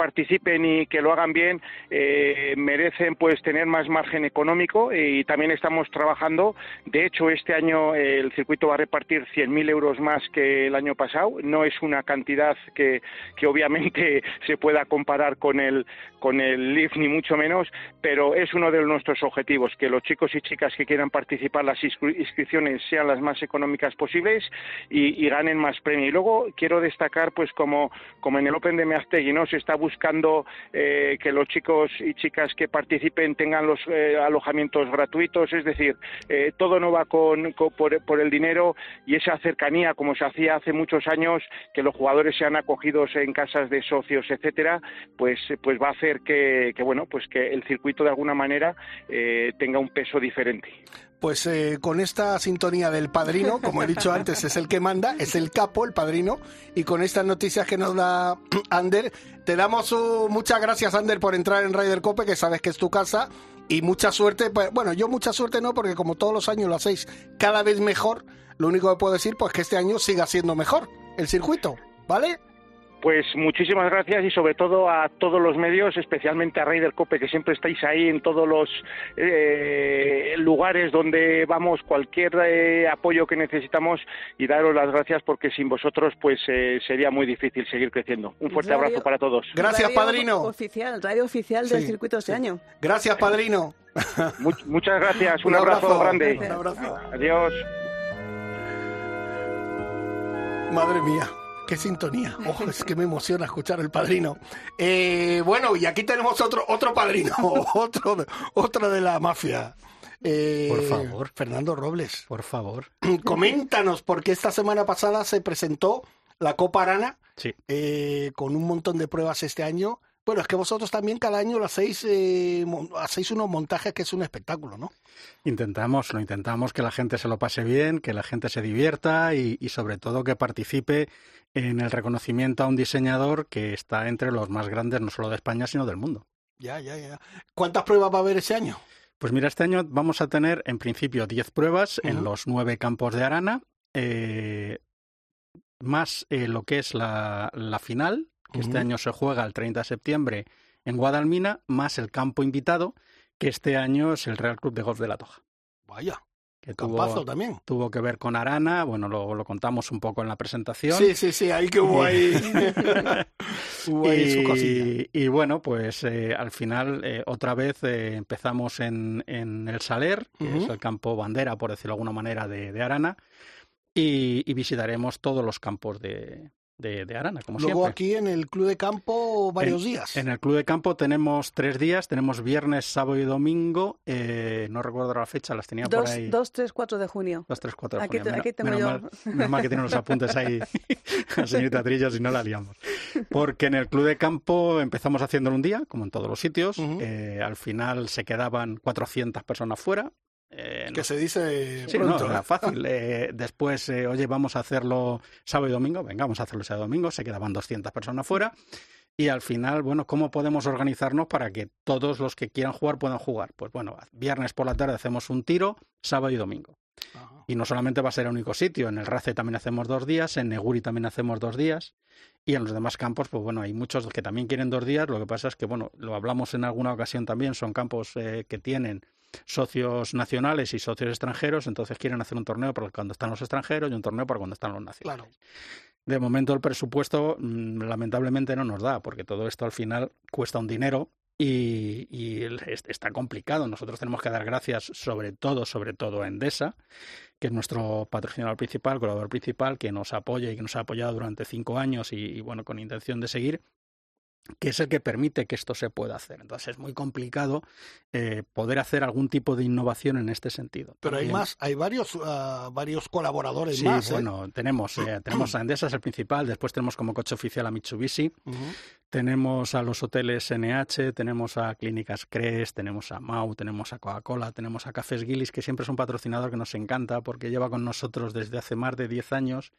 participen y que lo hagan bien eh, merecen pues tener más margen económico y también estamos trabajando. De hecho, este año el circuito va a repartir 100.000 euros más que el año pasado. No es una cantidad que, que obviamente *laughs* se pueda comparar con el, con el LIF ni mucho menos, pero es uno de nuestros objetivos, que los chicos y chicas que quieran participar las inscripciones sean las más económicas posibles y, ganen más premio. Y luego quiero destacar, pues como, como en el Open de Meaztegui, ¿no? Se está buscando eh, que los chicos y chicas que participen tengan los eh, alojamientos gratuitos, es decir, eh, todo no va con, por, por, el dinero y esa cercanía, como se hacía hace muchos años, que los jugadores sean acogidos en casas de socios, etcétera, pues, pues va a hacer que, que bueno, pues que el circuito de alguna manera tenga un peso diferente. Pues eh, con esta sintonía del padrino, como he dicho antes, es el que manda, es el capo, el padrino, y con estas noticias que nos da *clears throat* Ander, te damos muchas gracias, Ander, por entrar en Ryder Cope, que sabes que es tu casa, y mucha suerte. Pues, bueno, yo mucha suerte no, porque como todos los años lo hacéis cada vez mejor, lo único que puedo decir, pues que este año siga siendo mejor el circuito, ¿vale? Pues muchísimas gracias y sobre todo a todos los medios, especialmente a Rey del Cope, que siempre estáis ahí en todos los eh, lugares donde vamos, cualquier eh, apoyo que necesitamos y daros las gracias porque sin vosotros pues eh, sería muy difícil seguir creciendo. Un fuerte abrazo para todos. Gracias, padrino. Oficial, radio oficial del circuito este año. Gracias, padrino. *laughs* muchas gracias, un, abrazo, grande. Un abrazo. Adiós. Madre mía. Qué sintonía. *laughs* Ojo, es que me emociona escuchar el padrino. Eh, bueno, y aquí tenemos otro, otro padrino, *laughs* otro, otro de la mafia. Eh, por favor. Fernando Robles. Por favor. *clears throat* Coméntanos, porque esta semana pasada se presentó la Copa Arana. Sí. Eh, con un montón de pruebas este año. Bueno, es que vosotros también cada año lo hacéis, eh, hacéis unos montajes que es un espectáculo, ¿no? Intentamos, lo intentamos que la gente se lo pase bien, que la gente se divierta y, y sobre todo que participe en el reconocimiento a un diseñador que está entre los más grandes no solo de España, sino del mundo. Ya, ya, ya. ¿Cuántas pruebas va a haber ese año? Pues mira, este año vamos a tener en principio 10 pruebas en los nueve campos de Arana, eh, más eh, lo que es la, la final, que este año se juega el 30 de septiembre en Guadalmina, más el campo invitado, que este año es el Real Club de Golf de la Toja. Vaya que tuvo, también. tuvo que ver con Arana, bueno, lo, lo, contamos un poco en la presentación. Sí, sí, sí, ahí que hubo ahí, *laughs* hubo ahí y, su cosilla. Y bueno, pues eh, al final eh, otra vez eh, empezamos en, en, el Saler, que uh -huh. es el campo bandera, por decirlo de alguna manera, de, de Arana, y, y, visitaremos todos los campos de, de, de, Arana, como Luego siempre. aquí en el Club de Campo varios en, días. En el Club de Campo tenemos tres días, tenemos viernes, sábado y domingo, eh, no recuerdo la fecha, las tenía dos, por ahí. 2, 3, 4 de junio. 2, 3, 4 de aquí, junio. Te, aquí tengo menos, yo. Mal, menos mal que tiene los apuntes ahí *laughs* la señorita Trillo, si no la liamos. Porque en el Club de Campo empezamos haciéndolo un día, como en todos los sitios, uh -huh. eh, al final se quedaban 400 personas fuera, eh, que no, se dice sí, pronto, no, era fácil. Eh, después, eh, oye, vamos a hacerlo sábado y domingo. Venga, vamos a hacerlo sábado y domingo. Se quedaban 200 personas fuera. Y al final, bueno, ¿cómo podemos organizarnos para que todos los que quieran jugar puedan jugar? Pues bueno, viernes por la tarde hacemos un tiro, sábado y domingo. Ajá. Y no solamente va a ser el único sitio, en el RACE también hacemos dos días, en Neguri también hacemos dos días, y en los demás campos, pues bueno, hay muchos que también quieren dos días, lo que pasa es que, bueno, lo hablamos en alguna ocasión también, son campos eh, que tienen socios nacionales y socios extranjeros, entonces quieren hacer un torneo para cuando están los extranjeros y un torneo para cuando están los nacionales. Claro. De momento el presupuesto mmm, lamentablemente no nos da, porque todo esto al final cuesta un dinero y, y, está complicado. Nosotros tenemos que dar gracias sobre todo, sobre todo a Endesa, que es nuestro patrocinador principal, colaborador principal, que nos apoya y que nos ha apoyado durante cinco años y, y bueno, con intención de seguir que es el que permite que esto se pueda hacer. Entonces es muy complicado eh, poder hacer algún tipo de innovación en este sentido. Pero También, hay más, hay varios, uh, varios colaboradores sí, más. bueno, ¿eh? tenemos, eh, tenemos a Endesa, es el principal, después tenemos como coche oficial a Mitsubishi, uh -huh. tenemos a los hoteles NH, tenemos a Clínicas Cres, tenemos a Mau, tenemos a Coca-Cola, tenemos a Cafés Gillis, que siempre es un patrocinador que nos encanta porque lleva con nosotros desde hace más de 10 años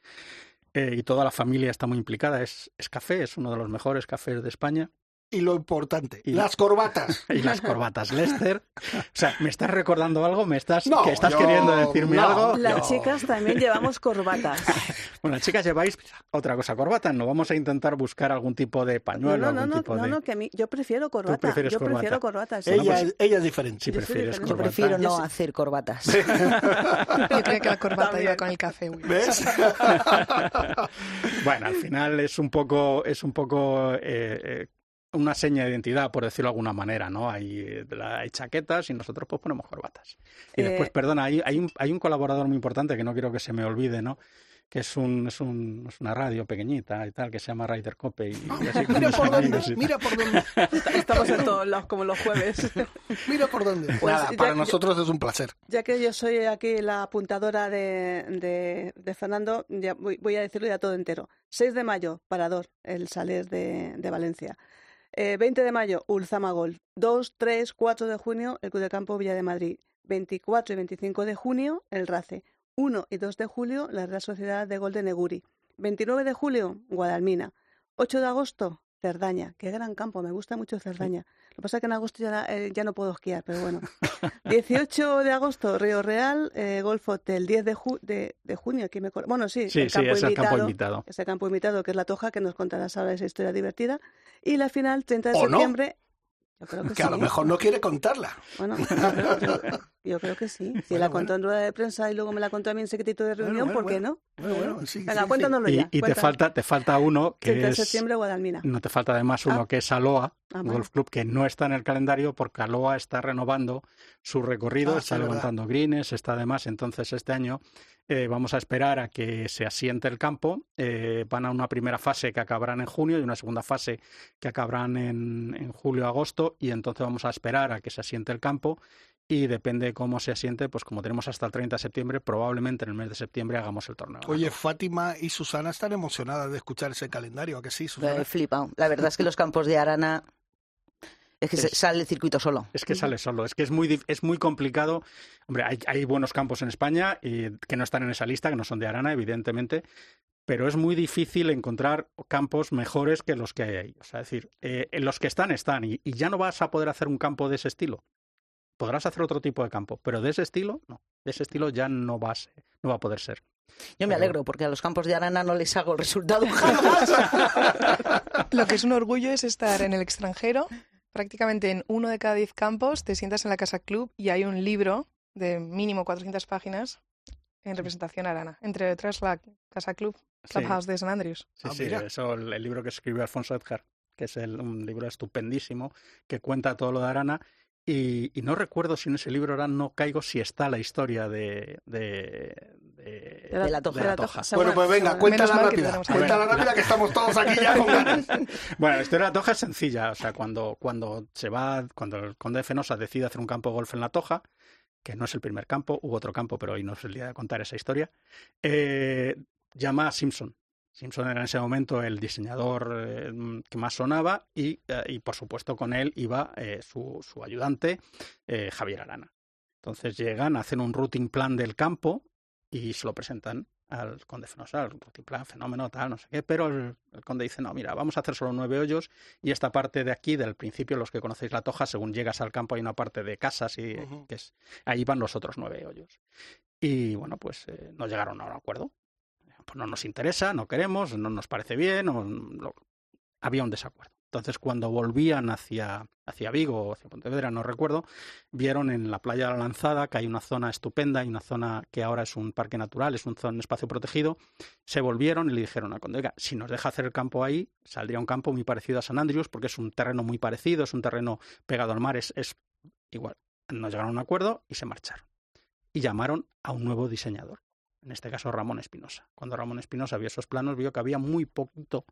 eh, y toda la familia está muy implicada. Es, es café, es uno de los mejores cafés de España. Y lo importante, y, las corbatas. *laughs* Y las corbatas, Lester. O sea, ¿me estás recordando algo? ¿Me estás, no, que estás yo, queriendo decirme no, algo? Las no. chicas también llevamos corbatas. *laughs* bueno, chicas, lleváis otra cosa, corbatas. No vamos a intentar buscar algún tipo de pañuelo. No, no, algún no, tipo no, de... no, que a mí, yo prefiero corbata. yo corbata? prefiero corbatas. Sí. Ella, pues, ella, es diferente. Si prefieres Yo prefiero no hacer corbatas. yo creo que la corbata iba con el café. Uy. ¿Ves? *laughs* bueno, al final es un poco, es un poco eh, eh, una seña de identidad, por decirlo de alguna manera, ¿no? Hay, hay chaquetas y nosotros pues ponemos corbatas. Y eh... después, perdona, hay, hay, un, hay un colaborador muy importante que no quiero que se me olvide, ¿no? Que es, un, es, un, es una radio pequeñita y tal, que se llama Ryder Cope. Y, ah, mira, por dónde, mira por dónde, Estamos en todos lados, como los jueves. *laughs* mira por dónde. Pues Nada, para nosotros es un placer. Ya que yo soy aquí la apuntadora de, de, de Fernando, ya voy, voy, a decirlo ya todo entero. 6 de mayo, Parador, el Saler de, de Valencia. Eh, 20 de mayo, Ulzama Golf. 2, 3, 4 de junio, el Club de Campo Villa de Madrid. 24 y 25 de junio, el RACE. 1 y 2 de julio, la Real Sociedad de Gol de Neguri. 29 de julio, Guadalmina. 8 de agosto, Cerdaña. Qué gran campo, me gusta mucho Cerdaña. Lo que pasa es que en agosto ya, eh, ya no puedo esquiar, pero bueno. *laughs* 18 de agosto, Río Real, eh, Golf Hotel. 10 de, de, de, junio, aquí me Bueno, sí, sí, el campo, sí, es invitado, el campo invitado. Ese campo invitado, que es la Toja, que nos contarás ahora esa historia divertida. Y la final, 30 de septiembre. No? Yo creo que, que sí. a lo mejor no quiere contarla. Bueno, *laughs* yo, yo, yo creo que sí. Si bueno, la contó bueno. en rueda de prensa y luego me la contó a mí en secretito de reunión, bueno, ¿por qué no? Bueno, sí, Venga, sí, cuéntanoslo y, ya. Y te falta, te falta uno que 30 de es... septiembre, Guadalmina. No te falta además uno Ah. que es Aloha, Ah, golf club que no está en el calendario porque Aloha está renovando su recorrido, Ah, está levantando greens, está además, entonces este año eh, vamos a esperar a que se asiente el campo. eh, van a una primera fase que acabarán en junio y una segunda fase que acabarán en, en julio-agosto y entonces vamos a esperar a que se asiente el campo y depende de cómo se asiente, pues como tenemos hasta el 30 de septiembre, probablemente en el mes de septiembre hagamos el torneo. Oye, Fátima y Susana están emocionadas de escuchar ese calendario, ¿a que sí, Susana? He flipado. La verdad es que los campos de Arana es que Es- sale el circuito solo. Es que sale solo, es que es muy, dif- es muy complicado. Hombre, hay, hay buenos campos en España y que no están en esa lista, que no son de Arana, evidentemente, pero es muy difícil encontrar campos mejores que los que hay ahí. O sea, es decir, eh, en los que están, están, y, y ya no vas a poder hacer un campo de ese estilo. Podrás hacer otro tipo de campo, pero de ese estilo, no. De ese estilo ya no va a, ser- no va a poder ser. Yo me Pero- alegro porque a los campos de Arana no les hago el resultado *laughs* jamás. Lo que es un orgullo es estar en el extranjero, prácticamente en uno de cada diez campos, te sientas en la Casa Club y hay un libro de mínimo 400 páginas en representación arana. Entre otras, la Casa Club, Sí. Clubhouse de San Andrews. Sí, Ah, sí, eso, el, el libro que escribió Alfonso Edgar, que es el- un libro estupendísimo, que cuenta todo lo de Arana. Y, y no recuerdo si en ese libro ahora no caigo si está la historia de, de, de, De la Toja. de la Toja. Bueno, pues venga, cuéntala rápida. Cuéntala rápida que estamos todos aquí ya con ganas. *laughs* Bueno, la historia de la Toja es sencilla. O sea, cuando, cuando se va, cuando el conde de Fenosa decide hacer un campo de golf en la Toja, que no es el primer campo, hubo otro campo, pero hoy no es el día de contar esa historia, eh, llama a Simpson. Simpson era en ese momento el diseñador eh, que más sonaba y, eh, y, por supuesto, con él iba eh, su, su, ayudante, Javier Arana. Entonces llegan, hacen un routing plan del campo y se lo presentan al conde Fenosa, el routing plan, fenómeno, tal, no sé qué, pero el, el, conde dice, no, mira, vamos a hacer solo nueve hoyos y esta parte de aquí, del principio, los que conocéis la Toja, según llegas al campo hay una parte de casas y uh -huh. que es, ahí van los otros nueve hoyos. Y bueno, pues no llegaron a un acuerdo pues no nos interesa, no queremos, no nos parece bien, había un desacuerdo. Entonces, cuando volvían hacia, hacia Vigo o hacia Pontevedra, no recuerdo, vieron en la playa de la Lanzada que hay una zona estupenda, hay una zona que ahora es un parque natural, es un, un espacio protegido. Se volvieron y le dijeron al conde, si nos deja hacer el campo ahí, saldría un campo muy parecido a San Andrews, porque es un terreno muy parecido, es un terreno pegado al mar, es, es igual. No llegaron a un acuerdo y se marcharon. Y llamaron a un nuevo diseñador en este caso Ramón Espinosa. Cuando Ramón Espinosa vio esos planos, vio que había muy poquito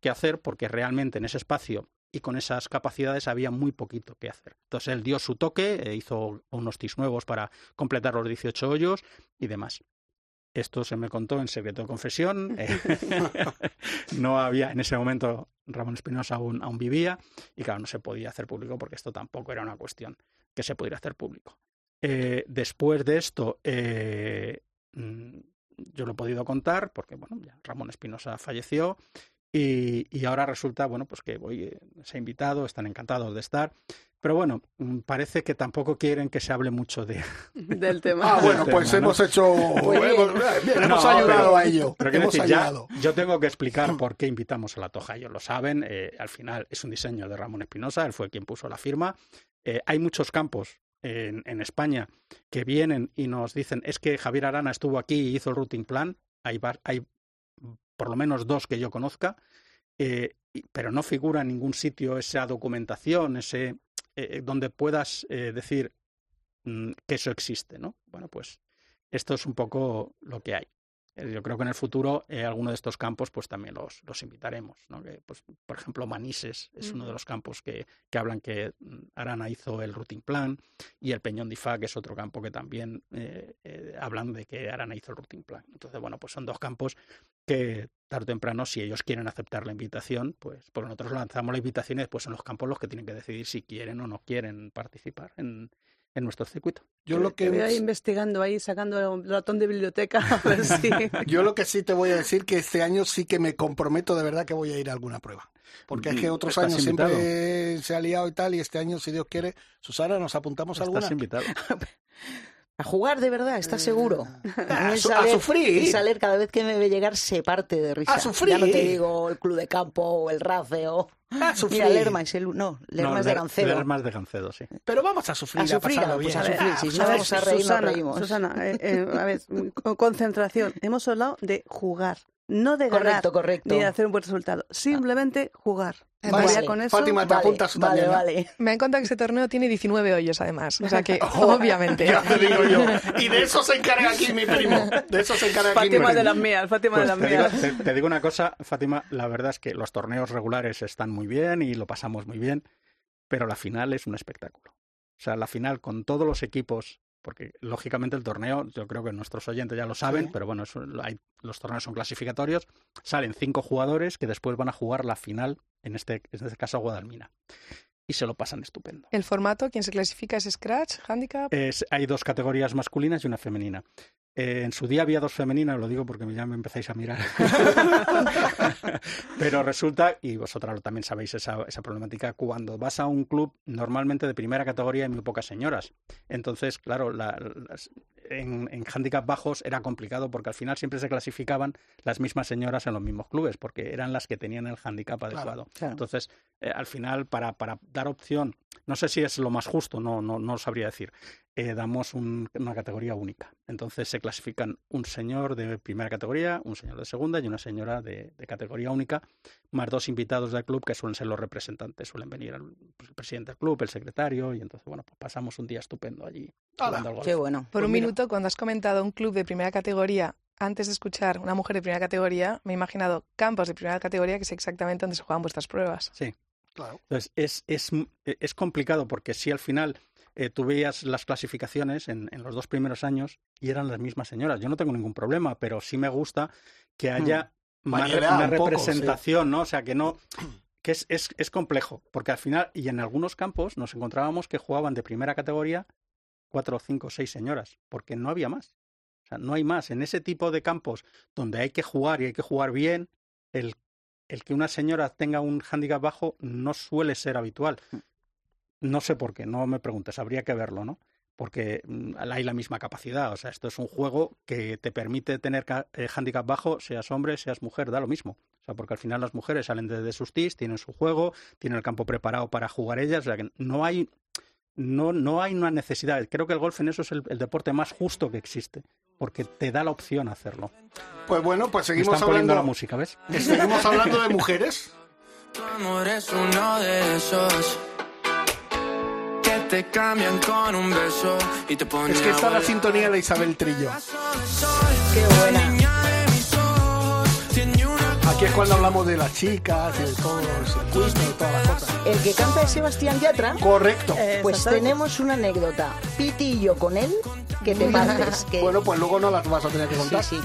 que hacer porque realmente en ese espacio y con esas capacidades había muy poquito que hacer. Entonces él dio su toque, e hizo unos tis nuevos para completar los 18 hoyos y demás. Esto se me contó en secreto de confesión. *laughs* *laughs* no había, en ese momento Ramón Espinosa aún, aún, vivía y claro, no se podía hacer público porque esto tampoco era una cuestión que se pudiera hacer público. Eh, después de esto, eh, yo lo he podido contar porque, bueno, ya Ramón Espinosa falleció y, y, ahora resulta, bueno, pues que voy, eh, se ha invitado, están encantados de estar. Pero bueno, mm, parece que tampoco quieren que se hable mucho de, *laughs* del *laughs* tema. Ah, bueno, pues tema, hemos ¿no? hecho, hemos, bien, hemos no, ayudado pero, a ello. Pero hemos decir, ayudado. Ya, yo tengo que explicar *laughs* por qué invitamos a la Toja. Ellos lo saben. Eh, al final es un diseño de Ramón Espinosa, él fue quien puso la firma. Eh, hay muchos campos en, España que vienen y nos dicen es que Javier Arana estuvo aquí y hizo el routing plan. Hay, hay por lo menos dos que yo conozca, eh, pero no figura en ningún sitio esa documentación, ese eh, donde puedas eh, decir mm, que eso existe, ¿no? Bueno, pues esto es un poco lo que hay. Yo creo que en el futuro eh, alguno de estos campos pues también los, los invitaremos. ¿no? Que, pues, por ejemplo, Manises es uno de los campos que, que hablan que mm, Arana hizo el routing plan y el Peñón de que es otro campo que también eh, eh, hablan de que Arana hizo el routing plan. Entonces, bueno, pues son dos campos que tarde o temprano, si ellos quieren aceptar la invitación, pues, pues nosotros lanzamos la invitación y después son los campos los que tienen que decidir si quieren o no quieren participar en, en nuestro circuito. Yo lo que voy investigando ahí, sacando el ratón de biblioteca. *laughs* A ver si... *laughs* Yo lo que sí te voy a decir que este año sí que me comprometo de verdad que voy a ir a alguna prueba. Porque es que otros años siempre se ha liado y tal, y este año, si Dios quiere, Susana, ¿nos apuntamos a alguna? Estás invitado. *laughs* A jugar de verdad, ¿estás seguro? A, sufrir. salir cada vez que me ve llegar se parte de risa. A sufrir. Ya no te digo el club de campo o el RACE o... A sufrir. Mira, Lerma es el... No, Lerma es de Gancedo. Lerma es de Gancedo, sí. Pero vamos a sufrir, a sufrir, a pues a sufrir. Si no vamos a reír, Susana, reímos. Susana, eh, eh, a ver, concentración. Hemos hablado de jugar, no de ganar, correcto, correcto. ni de hacer un buen resultado. Simplemente jugar. Vale. Ya con eso, Fátima, te Vale, apuntas vale, también. ¿no? vale. Me han contado que ese torneo tiene 19 hoyos, además. O sea que, *laughs* obviamente. Ya te digo yo. Y de eso se encarga aquí mi primo. De eso se encarga aquí mi Fátima de primo. las mías, Fátima de Pues las te, digo, mías. te- te digo una cosa, Fátima, la verdad es que los torneos regulares están muy bien y lo pasamos muy bien, pero la final es un espectáculo. O sea, la final con todos los equipos, porque lógicamente el torneo, yo creo que nuestros oyentes ya lo saben, Sí. pero bueno, eso- hay- los torneos son clasificatorios, salen cinco jugadores que después van a jugar la final, en este, en este caso Guadalmina, y se lo pasan estupendo. El formato, quien se clasifica es Scratch, Handicap. Es- hay dos categorías masculinas y una femenina. Eh, en su día había dos femeninas, lo digo porque ya me empezáis a mirar. *laughs* Pero resulta, y vosotras también sabéis esa, esa problemática, cuando vas a un club normalmente de primera categoría hay muy pocas señoras. Entonces, claro, la- las- en, en handicap bajos era complicado porque al final siempre se clasificaban las mismas señoras en los mismos clubes porque eran las que tenían el handicap adecuado. claro. Entonces, eh, al final, para, para dar opción, no sé si es lo más justo, no, no, no sabría decir, eh, damos un- una categoría única. Entonces se clasifican un señor de primera categoría, un señor de segunda y una señora de, de categoría única, más dos invitados del club que suelen ser los representantes. Suelen venir el, pues, el presidente del club, el secretario, y entonces, bueno, pues pasamos un día estupendo allí. Qué bueno. Por Pues un mira. minuto, cuando has comentado un club de primera categoría, antes de escuchar una mujer de primera categoría, me he imaginado campos de primera categoría, que es exactamente donde se juegan vuestras pruebas. Sí. Claro. Entonces, es, es, es complicado porque si al final eh, tú veías las clasificaciones en, en los dos primeros años y eran las mismas señoras. Yo no tengo ningún problema, pero sí me gusta que haya más Variedad una un poco, representación, ¿no? O sea, que no que es, es, es complejo, porque al final, y en algunos campos nos encontrábamos que jugaban de primera categoría cuatro, cinco, seis señoras, porque no había más. O sea, no hay más. En ese tipo de campos donde hay que jugar y hay que jugar bien, el, el que una señora tenga un hándicap bajo no suele ser habitual. No sé por qué, no me preguntes, habría que verlo, ¿no? Porque mm, hay la misma capacidad. O sea, esto es un juego que te permite tener eh, hándicap bajo, seas hombre, seas mujer, da lo mismo. O sea, porque al final las mujeres salen de, de sus tis, tienen su juego, tienen el campo preparado para jugar ellas. O sea, que no hay, no, no hay una necesidad. Creo que el golf en eso es el, el deporte más justo que existe, porque te da la opción a hacerlo. Pues bueno, pues Me seguimos están poniendo la hablando, música, ¿ves? seguimos hablando de mujeres. Tu amor es uno de esos te cambian con un beso y te ponen Es que está la sintonía de Isabel Trillo. Qué buena. Aquí es cuando hablamos de las chicas y de todo el circuito, de todas las cosas. El que canta es Sebastián Yatra. Correcto. Eh, Pues tenemos una anécdota, Piti y yo con él, que te *laughs* partes. Que... Bueno, pues luego no las vas a tener que sí, contar. sí,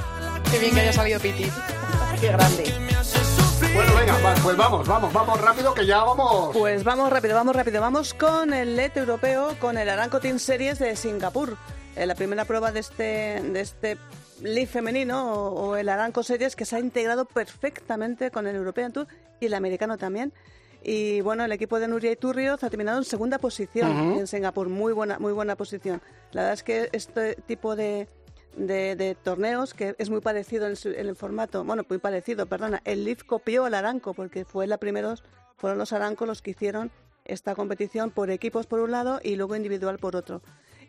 Qué bien que haya salido Piti. qué grande. Bueno, venga, va, pues vamos, vamos, vamos rápido que ya vamos. Pues vamos rápido, vamos rápido. Vamos con el LED europeo, con el Aranco Team Series de Singapur. Eh, la primera prueba de este, de este femenino o, o el Aranco Series que se ha integrado perfectamente con el European Tour y el americano también. Y bueno, el equipo de Nuria Iturrioz ha terminado en segunda posición en Singapur. Muy buena, muy buena posición. La verdad es que este tipo de, de, de torneos, que es muy parecido en, su- en el formato, bueno, muy parecido, perdona, el Leaf copió al Aranco, porque fue la primeros, fueron los Arancos los que hicieron esta competición por equipos por un lado y luego individual por otro.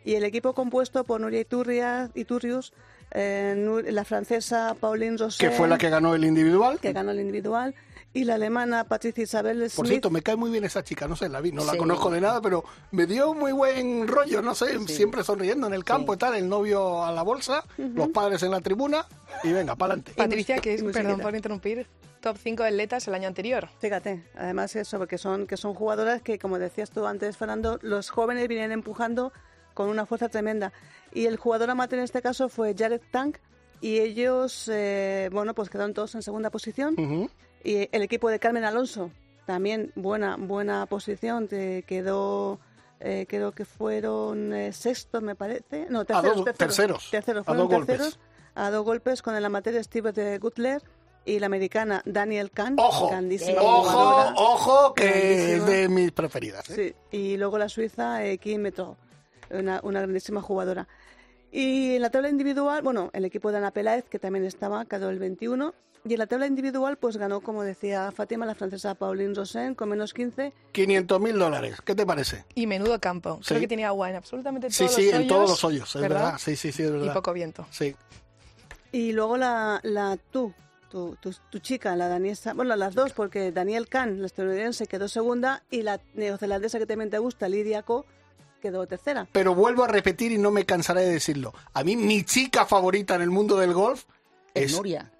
Y el equipo compuesto por Nuria Iturria, Iturrius, eh, la francesa Pauline Rosé, Que fue la que ganó el individual. que ganó el individual, Y la alemana Patricia Isabel Smith. Por cierto, me cae muy bien esa chica, no sé, la vi, no la Sí. conozco de nada, pero me dio muy buen rollo, no sé, siempre sonriendo en el campo y tal, el novio a la bolsa, los padres en la tribuna y venga, para adelante. Patricia, que es, perdón por interrumpir, top 5 de atletas el año anterior. Fíjate, además eso, porque son, que son jugadoras que, como decías tú antes, Fernando, los jóvenes vienen empujando con una fuerza tremenda. Y el jugador amateur en este caso fue Jared Tank, y ellos, eh, bueno, pues quedaron todos en segunda posición. Ujú. Y el equipo de Carmen Alonso, también buena, buena posición, te quedó, eh, creo que fueron eh, sextos, me parece. No, terceros. dos- terceros, terceros, terceros, a fueron dos golpes. terceros, a dos golpes con el amateur Steve de Gutler y la americana Daniel Kahn. Ojo, grandísima ojo, jugadora. ojo, que es de mis preferidas. ¿eh? Sí, y luego la suiza eh, Kim Metro, una, una grandísima jugadora. Y en la tabla individual, bueno, el equipo de Ana Peláez, que también estaba, quedó el 21. Y en la tabla individual, pues ganó, como decía Fátima, la francesa Pauline Rosen con menos 15. 500 mil dólares, ¿qué te parece? Y menudo campo. Sí. Creo que tenía agua en absolutamente Sí, todos sí, los en todos los hoyos, es ¿verdad? verdad. Sí, sí, sí, es Y verdad. poco viento. Sí. Y luego la, la tú, tu, tu, tu chica, la danesa, bueno, las dos, porque Daniel Kahn, la estadounidense, quedó segunda y la neozelandesa que también te gusta, Lidia Ko, quedó tercera. Pero vuelvo a repetir y no me cansaré de decirlo. A mí mi chica favorita en el mundo del golf Es es... Nuria.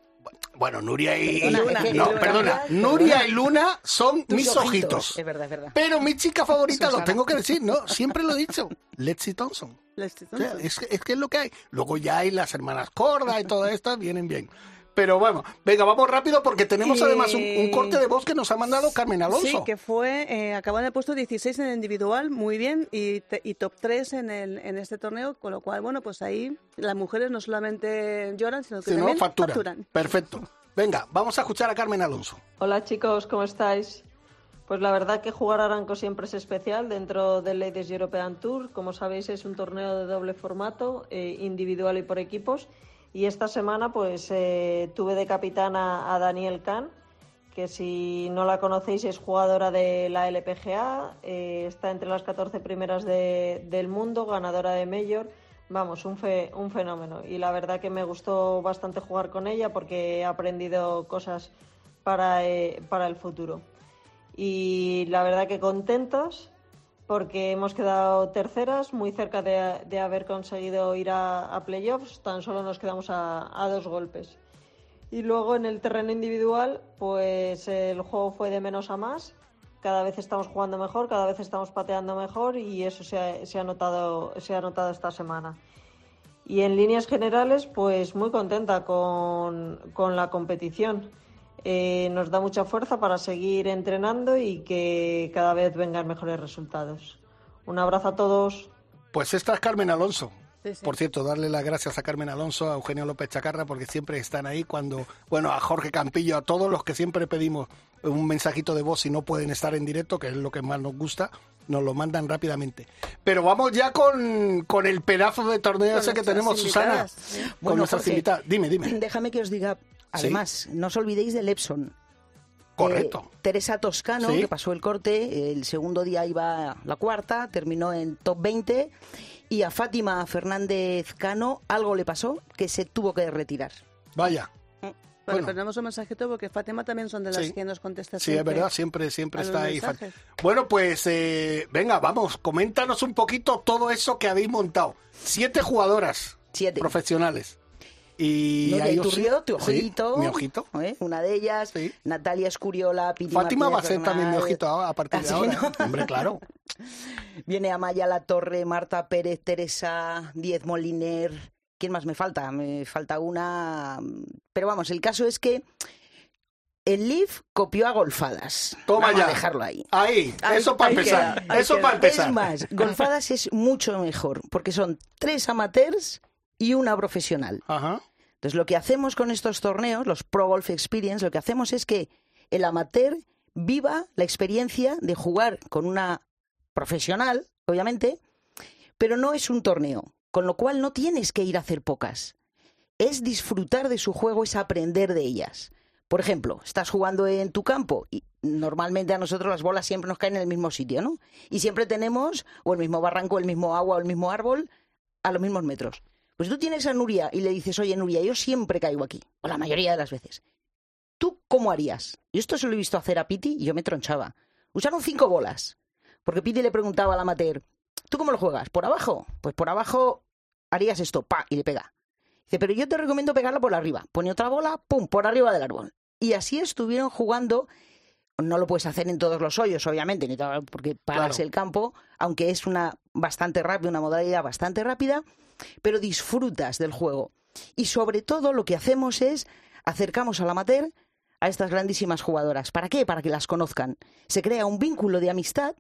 Bueno, Nuria y... Perdona, Luna, es que- no, Luna. perdona. Nuria y Luna son mis ojitos. Es verdad, es verdad. Pero mi chica favorita, lo tengo que decir, ¿no? Siempre lo he dicho. Lexi Thompson. Leslie O sea, Thompson. es, es que es lo que hay. Luego ya hay las hermanas Corda y todas estas, vienen bien. Pero bueno, venga, vamos rápido porque tenemos Y- además un, un corte de voz que nos ha mandado Carmen Alonso. Sí, que fue, eh, acabó en el puesto 16 en el individual, muy bien, y, te- y top 3 en, el, en este torneo, con lo cual, bueno, pues ahí las mujeres no solamente lloran, sino que Si no, también facturan. facturan. Perfecto. Venga, vamos a escuchar a Carmen Alonso. Hola chicos, ¿cómo estáis? Pues la verdad que jugar Aranco siempre es especial dentro del Ladies European Tour. Como sabéis es un torneo de doble formato, eh, individual y por equipos. Y esta semana pues eh, tuve de capitana a Daniel Kahn, que si no la conocéis es jugadora de la LPGA, eh, está entre las 14 primeras de- del mundo, ganadora de Major. Vamos, un fenómeno. Y la verdad que me gustó bastante jugar con ella porque he aprendido cosas para, eh, para el futuro. Y la verdad que contentos porque hemos quedado terceras, muy cerca de, de haber conseguido ir a, playoffs, tan solo nos quedamos a, a dos golpes. Y luego en el terreno individual, pues el juego fue de menos a más. Cada vez estamos jugando mejor, cada vez estamos pateando mejor y eso se ha, se ha notado, se ha notado esta semana. Y en líneas generales, pues muy contenta con, con la competición. Eh, nos da mucha fuerza para seguir entrenando y que cada vez vengan mejores resultados. Un abrazo a todos. Pues esta es Carmen Alonso. Sí, sí. Por cierto, darle las gracias a Carmen Alonso, a Eugenio López Chacarra, porque siempre están ahí cuando, bueno, a Jorge Campillo, a todos los que siempre pedimos un mensajito de voz si no pueden estar en directo, que es lo que más nos gusta, nos lo mandan rápidamente. Pero vamos ya con, con el pedazo de torneo Con ese que tenemos, Susana, sí. con Bueno, nuestras Jorge, invitadas. Dime, dime. Déjame que os diga, además, no os olvidéis del Epson. Correcto. Eh, Teresa Toscano, Sí. que pasó el corte, el segundo día iba la cuarta, terminó en top 20. Y a Fátima Fernández Cano algo le pasó que se tuvo que retirar. Vaya. Bueno, Bueno. pero tenemos un mensajito porque Fátima también son de las Sí. que nos contesta Sí, es verdad, siempre, siempre está ahí. mensajes. Bueno, pues eh, venga, vamos, coméntanos un poquito todo eso que habéis montado. Siete jugadoras Siete. profesionales. Y Nuria ahí os- Iturrio, tu sí, ojito. mi ojito. ¿eh? Una de ellas. Sí. Natalia Escuriola, Piti Fátima va a Martínez ser también mi ojito a partir de ¿Ah, ahora. no? *laughs* Hombre, claro. Viene Amaya La Torre, Marta Pérez, Teresa Diez Moliner. ¿Quién más me falta? Me falta una. Pero vamos, el caso es que el Leaf copió a golfadas. Toma Vamos ya. a dejarlo ahí. Ahí, Ahí- eso para empezar. queda, eso para empezar. Es más, golfadas es mucho mejor, porque son tres amateurs y una profesional. Ajá. Entonces, lo que hacemos con estos torneos, los Pro Golf Experience, lo que hacemos es que el amateur viva la experiencia de jugar con una profesional, obviamente, pero no es un torneo, con lo cual no tienes que ir a hacer pocas. Es disfrutar de su juego, es aprender de ellas. Por ejemplo, estás jugando en tu campo y normalmente a nosotros las bolas siempre nos caen en el mismo sitio, ¿no? Y siempre tenemos o el mismo barranco, el mismo agua o el mismo árbol a los mismos metros. Pues tú tienes a Nuria y le dices, oye Nuria, yo siempre caigo aquí, o la mayoría de las veces. ¿tú cómo harías? Yo esto se lo he visto hacer a Piti y yo me tronchaba. Usaron cinco bolas. Porque Piti le preguntaba al amateur, ¿tú cómo lo juegas? ¿Por abajo? Pues por abajo harías esto, pa, y le pega. Dice, pero yo te recomiendo pegarla por arriba. Pone otra bola, pum, por arriba del árbol. Y así estuvieron jugando. No lo puedes hacer en todos los hoyos, obviamente, porque paras Claro. el campo, aunque es una bastante rápida, una modalidad bastante rápida, pero disfrutas del juego. Y sobre todo lo que hacemos es acercamos al amateur a estas grandísimas jugadoras. ¿Para qué? Para que las conozcan. Se crea un vínculo de amistad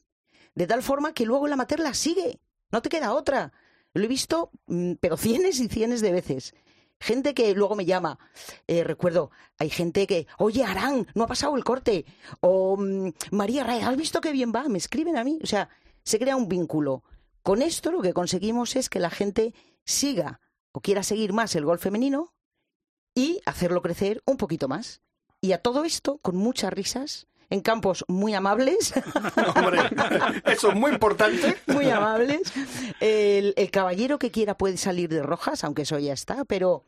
de tal forma que luego el amateur las sigue. No te queda otra. Lo he visto, mm, pero *laughs* cienes y cienes de veces. Gente que luego me llama, eh, recuerdo, hay gente que, oye, Arán, no ha pasado el corte. O mm, María Ray, ¿has visto qué bien va? Me escriben a mí. O sea, se crea un vínculo. Con esto lo que conseguimos es que la gente siga o quiera seguir más el golf femenino y hacerlo crecer un poquito más. Y a todo esto con muchas risas, en campos muy amables, *laughs* Hombre, eso es muy importante. muy amables. El, el caballero que quiera puede salir de rojas, aunque eso ya está, pero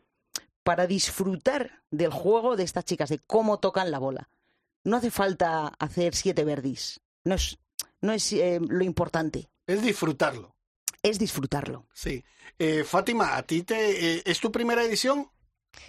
para disfrutar del juego de estas chicas, de cómo tocan la bola. No hace falta hacer siete verdis. No es, no es eh, lo importante. Es disfrutarlo. Es disfrutarlo. Sí. Eh, Fátima, ¿a ti te, eh, es tu primera edición?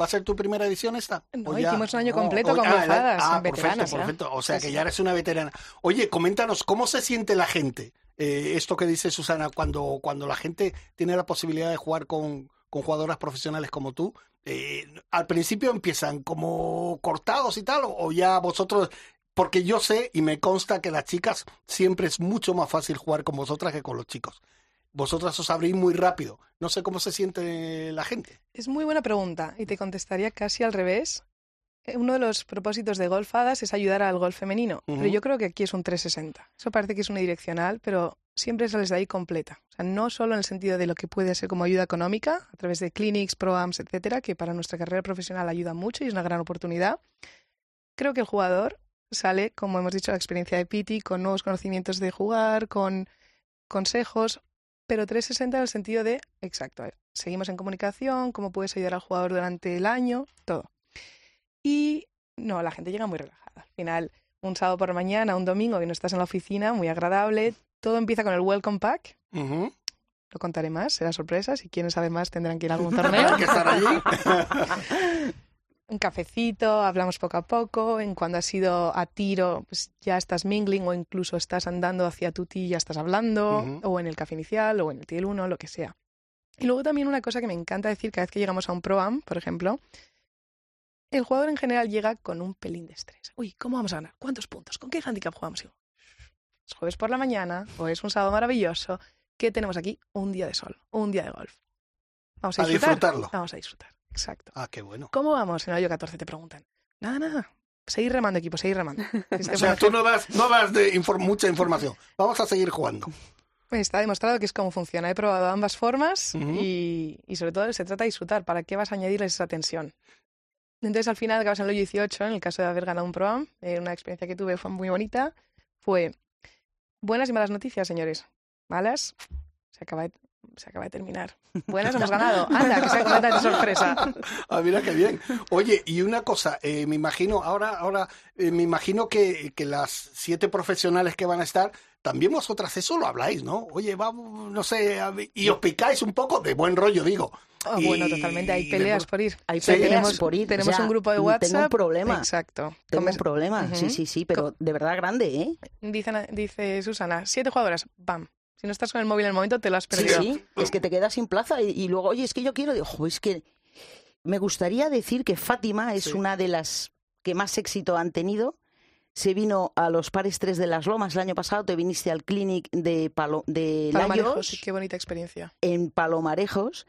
¿Va a ser tu primera edición esta? No, hicimos un año completo con ah, Ah, veteranas perfecto, perfecto. O sea Sí, que ya eres una veterana. Oye, coméntanos, ¿cómo se siente la gente? Eh, esto que dice Susana, cuando, cuando la gente tiene la posibilidad de jugar con, con jugadoras profesionales como tú, eh, al principio empiezan como cortados y tal, o ya vosotros, porque yo sé y me consta que las chicas siempre es mucho más fácil jugar con vosotras que con los chicos. Vosotras os abrís muy rápido. No sé cómo se siente la gente. Es muy buena pregunta y te contestaría casi al revés. Eh, Uno de los propósitos de Golfadas es ayudar al golf femenino, pero yo creo que aquí es un 360. Eso parece que es unidireccional, pero siempre sales de ahí completa. O sea, no solo en el sentido de lo que puede ser como ayuda económica, a través de clinics, proams, etcétera, que para nuestra carrera profesional ayuda mucho y es una gran oportunidad. Creo que el jugador sale, como hemos dicho, la experiencia de Piti, con nuevos conocimientos de jugar, con consejos, pero 360 en el sentido de, exacto, seguimos en comunicación, cómo puedes ayudar al jugador durante el año, todo. Y no, la gente llega muy relajada. Al final, un sábado por la mañana, un domingo que no estás en la oficina, muy agradable. Todo empieza con el Welcome Pack. Lo contaré más, será sorpresa. Si quieren saber más, tendrán que ir a algún *laughs* torneo. que estar allí. *laughs* un cafecito, hablamos poco a poco. En cuando has ido a tiro, pues ya estás mingling o incluso estás andando hacia tu tee y ya estás hablando, o en el café inicial, o en el tee 1, lo que sea. Y luego también una cosa que me encanta decir cada vez que llegamos a un Pro-Am, por ejemplo, el jugador en general llega con un pelín de estrés. Uy, ¿cómo vamos a ganar? ¿Cuántos puntos? ¿Con qué handicap jugamos? Es jueves por la mañana o es un sábado maravilloso. ¿Qué tenemos aquí? Un día de sol, un día de golf. Vamos a A disfrutar. disfrutarlo. Vamos a disfrutar, exacto. Ah, qué bueno. ¿Cómo vamos en el hoyo 14? Te preguntan. Nada, nada. Seguir remando, equipo, seguir remando. *laughs* Este O sea, tú no das, no das de infor- mucha información. Vamos a seguir jugando. Está demostrado que es cómo funciona. He probado ambas formas y, y sobre todo se trata de disfrutar. ¿Para qué vas a añadirles esa tensión? Entonces al final acabas en el hoyo 18, en el caso de haber ganado un Pro-Am. eh, una experiencia que tuve fue muy bonita. Fue buenas y malas noticias, señores. Malas, se acaba de, se acaba de terminar. *laughs* Buenas, hemos ganado. *laughs* Anda, que sea completamente sorpresa. *laughs* Ah, mira qué bien. Oye, y una cosa, eh, me imagino, ahora, ahora, eh, me imagino que, que las siete profesionales que van a estar, también vosotras eso lo habláis, ¿no? Oye, vamos, no sé, y os picáis un poco de buen rollo, digo. Oh, Y- bueno, totalmente. Hay peleas de- por ir. Hay Sí. peleas tenemos, por ir. tenemos o sea, un grupo de Tengo WhatsApp. un problema. Exacto. Tengo un problema. Sí, sí, sí, pero de verdad grande, ¿eh? Dicen- dice Susana, siete jugadoras, ¡bam! Si no estás con el móvil en el momento, te lo has Sí, perdido. sí, es que te quedas sin plaza y, y luego, oye, es que yo quiero, digo, "Jo, es que me gustaría decir que Fátima es Sí. una de las que más éxito han tenido. Se vino a los pares 3 de las Lomas el año pasado, te viniste al clinic de, Palo, de Palomarejos, Layos, sí, qué bonita experiencia. en Palomarejos,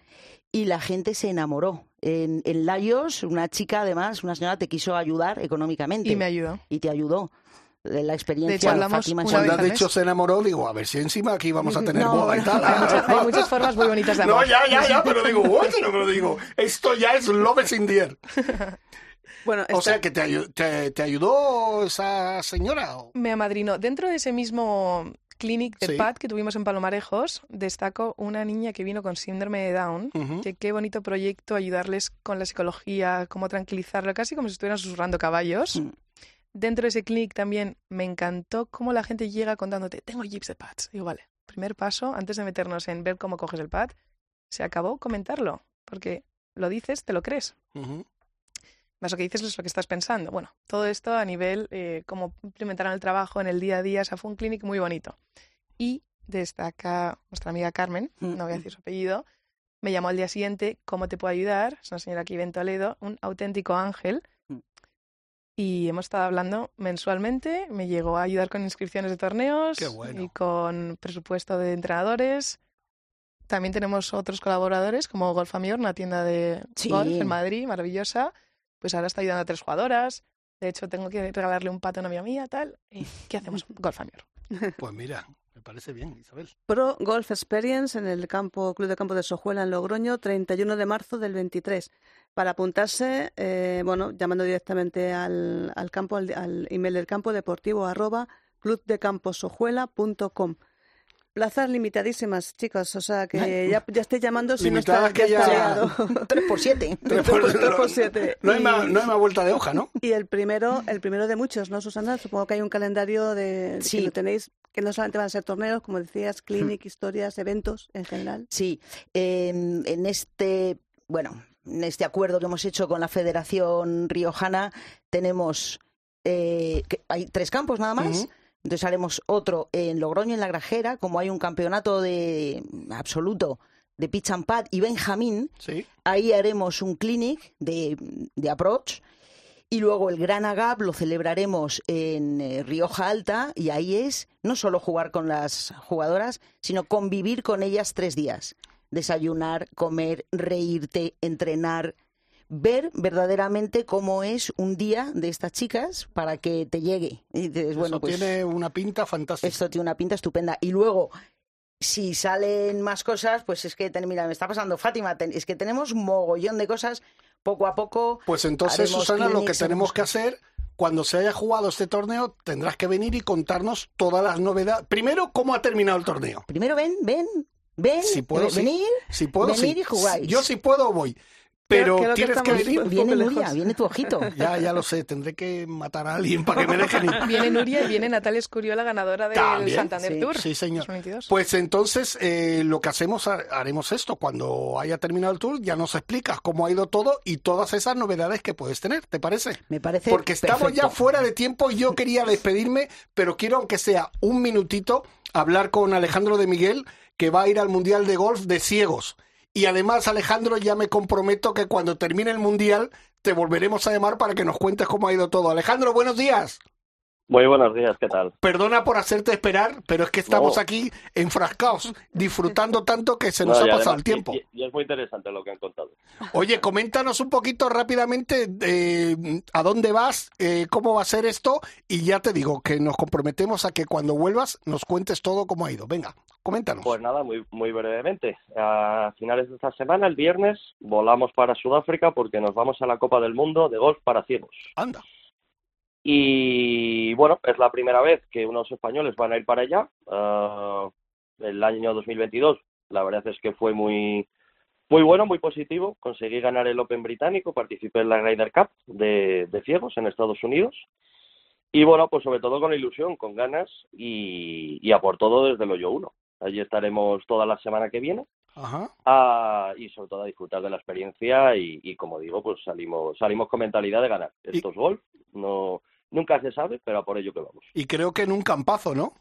y la gente se enamoró. En, en Layos, una chica además, una señora te quiso ayudar económicamente. Y me ayudó. y te ayudó. Eh, La experiencia De hecho, hablamos Fátima una vez dicho se enamoró, digo, a ver si encima aquí vamos a tener No, boda y tal. Hay muchas, hay *laughs* muchas formas muy bonitas de No, amor. ya, ya, ya, pero digo, oye, no me lo digo. Esto ya es Love is in the air. *laughs* Bueno, O esta- sea, que te, te, te ayudó esa señora. ¿o? Me amadrinó. Dentro de ese mismo clinic de Sí. pad que tuvimos en Palomarejos, destaco una niña que vino con síndrome de Down, que qué bonito proyecto ayudarles con la psicología, cómo tranquilizarla, casi como si estuvieran susurrando caballos. Mm. Dentro de ese clinic también me encantó cómo la gente llega contándote, tengo de pads. Digo, vale, primer paso, antes de meternos en ver cómo coges el pad, se acabó comentarlo, porque lo dices, te lo crees. Más lo que dices es lo que estás pensando. Bueno, todo esto a nivel eh, cómo implementar en el trabajo, en el día a día. O sea, fue un clinic muy bonito. Y destaca nuestra amiga Carmen, Mm, no voy a mm. decir su apellido, me llamó al día siguiente, ¿cómo te puedo ayudar? Es una señora aquí en Toledo, un auténtico ángel. Y hemos estado hablando mensualmente, me llegó a ayudar con inscripciones de torneos bueno. y con presupuesto de entrenadores. También tenemos otros colaboradores como Golf Amior, una tienda de Sí. golf en Madrid, maravillosa. Pues ahora está ayudando a tres jugadoras. De hecho, tengo que regalarle un pato a una amiga mía, tal. ¿Y ¿Qué hacemos? Golf Amior. Pues mira, Pro Golf Experience en el campo Club de Campo de Sojuela en Logroño, 31 de marzo del 23. Para apuntarse, eh, bueno, llamando directamente al, al campo, al, al email del campo deportivo arroba clubdecamposojuela.com. Plazas limitadísimas, chicos, o sea que ya, ya estoy llamando si no está, que ya está ya- liado. 3 por 7. Tres por- Tres por siete. No hay, Y- más, no hay más vuelta de hoja, ¿no? Y el primero, el primero de muchos, ¿no, Susana? Supongo que hay un calendario de Sí. que lo tenéis, que no solamente van a ser torneos, como decías, clinic, historias, eventos en general. Sí, eh, en este, bueno, en este acuerdo que hemos hecho con la Federación Riojana tenemos, eh, que hay tres campos nada más. Entonces haremos otro en Logroño, en La Grajera, como hay un campeonato de absoluto de pitch and pad y Benjamín, Sí. ahí haremos un clinic de, de approach y luego el Gran Agap lo celebraremos en eh, Rioja Alta y ahí es no solo jugar con las jugadoras, sino convivir con ellas tres días. Desayunar, comer, reírte, entrenar, ver verdaderamente cómo es un día de estas chicas para que te llegue. Y dices, bueno, Eso pues tiene una pinta fantástica. esto tiene una pinta estupenda. Y luego, si salen más cosas, pues es que, mira, me está pasando Fátima, es que tenemos mogollón de cosas poco a poco. Pues entonces, Susana, lo que tenemos que hacer, cuando se haya jugado este torneo, tendrás que venir y contarnos todas las novedades. Primero, cómo ha terminado el torneo. Primero ven, ven, ven, Si puedo, ve- sí. venir. Si puedo, venir sí. y jugáis. Yo si puedo, voy. Pero Creo- creo que tienes que estamos venir. Viene Nuria, viene tu ojito. *laughs* Ya, ya lo sé, tendré que matar a alguien para que me dejen ir. *laughs* Viene Nuria y viene Natalia Escurio, la ganadora del También, Santander sí. Tour. Sí, señor. 2022. Pues entonces eh, lo que hacemos, ha- haremos esto. Cuando haya terminado el tour, ya nos explicas cómo ha ido todo y todas esas novedades que puedes tener. ¿Te parece? Me parece Porque estamos ya fuera de tiempo y yo quería despedirme, pero quiero, aunque sea un minutito, hablar con Alejandro de Miguel, que va a ir al Mundial de Golf de Ciegos. Y además, Alejandro, ya me comprometo que cuando termine el Mundial te volveremos a llamar para que nos cuentes cómo ha ido todo. Alejandro, buenos días. Muy buenos días, ¿qué tal? Perdona por hacerte esperar, pero es que estamos No. aquí enfrascados, disfrutando tanto que se nos No, ha pasado además, el tiempo. Y, y es muy interesante lo que han contado. Oye, coméntanos un poquito rápidamente eh, a dónde vas, eh, cómo va a ser esto, y ya te digo que nos comprometemos a que cuando vuelvas nos cuentes todo cómo ha ido. Venga, coméntanos. Pues nada, muy, muy brevemente. A finales de esta semana, el viernes, volamos para Sudáfrica porque nos vamos a la Copa del Mundo de Golf para Ciegos. Anda. Y bueno, es la primera vez que unos españoles van a ir para allá. Ah, el año 2022, la verdad es que fue muy, muy bueno, muy positivo. Conseguí ganar el Open británico, participé en la Ryder Cup de, de ciegos en Estados Unidos. Y bueno, pues sobre todo con ilusión, con ganas y, y a por todo desde el hoyo 1. Allí estaremos toda la semana que viene Ajá. a- y sobre todo a disfrutar de la experiencia y, y como digo, pues salimos salimos con mentalidad de ganar. Esto es golf, no nunca se sabe, pero a por ello que vamos. Y creo que en un campazo, ¿no?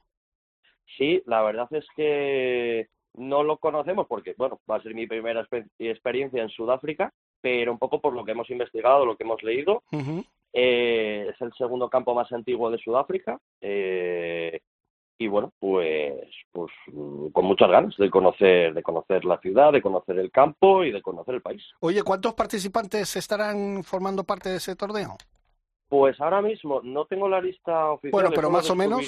Sí, la verdad es que no lo conocemos porque, bueno, va a ser mi primera exper- experiencia en Sudáfrica, pero un poco por lo que hemos investigado, lo que hemos leído, eh, es el segundo campo más antiguo de Sudáfrica. eh, y bueno, pues, pues con muchas ganas de conocer, de conocer la ciudad, de conocer el campo y de conocer el país. Oye, ¿cuántos participantes estarán formando parte de ese torneo? Pues ahora mismo no tengo la lista oficial. Bueno, pero más o menos.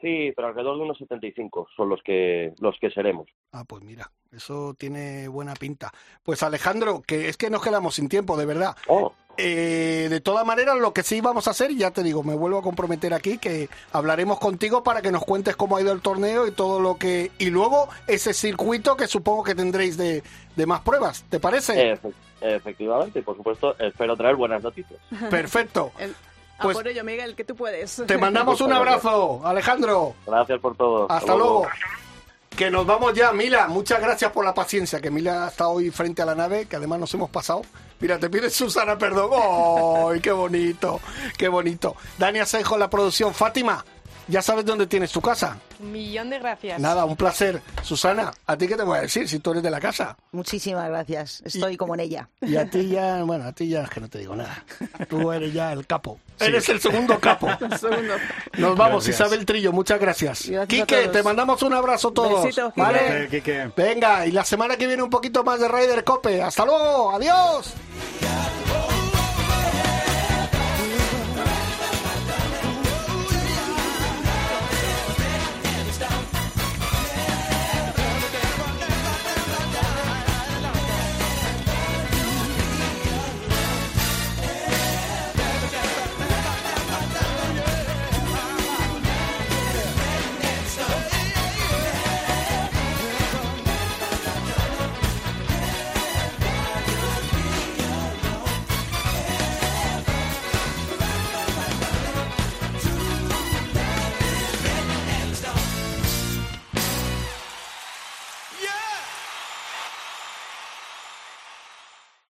Sí, pero alrededor de unos 75 son los que los que seremos. Ah, pues mira, eso tiene buena pinta. Pues Alejandro, que es que nos quedamos sin tiempo, de verdad. Oh, Eh, de todas maneras, lo que sí vamos a hacer, ya te digo, me vuelvo a comprometer aquí, que hablaremos contigo para que nos cuentes cómo ha ido el torneo y todo lo que... Y luego ese circuito que supongo que tendréis de, de más pruebas, ¿te parece? Efe- efectivamente, y por supuesto, espero traer buenas noticias. *laughs* Perfecto. *laughs* El- Pues- a por ello, Miguel, que tú puedes. Te mandamos un abrazo, Alejandro. Gracias por todo. Hasta luego. Que nos vamos ya, Mila. Muchas gracias por la paciencia. Que Mila está hoy frente a la nave, que además nos hemos pasado. Mira, te pide Susana perdón. ¡Ay, qué bonito! ¡Qué bonito! Dani Asenjo, la producción. Fátima, ya sabes dónde tienes tu casa. Un millón de gracias. Nada, un placer. Susana, ¿a ti qué te voy a decir si tú eres de la casa? Muchísimas gracias. Estoy como en ella. Y a ti ya, bueno, a ti ya es que no te digo nada. Tú eres ya el capo. Eres el segundo capo. *laughs* Segundo. Nos vamos, Gracias. Isabel Trillo, muchas gracias. Gracias a Quique, todos. te mandamos un abrazo todos. Besitos, Quique. ¿vale? Quique. Venga, y la semana que viene un poquito más de Ryder Cope. Hasta luego, adiós.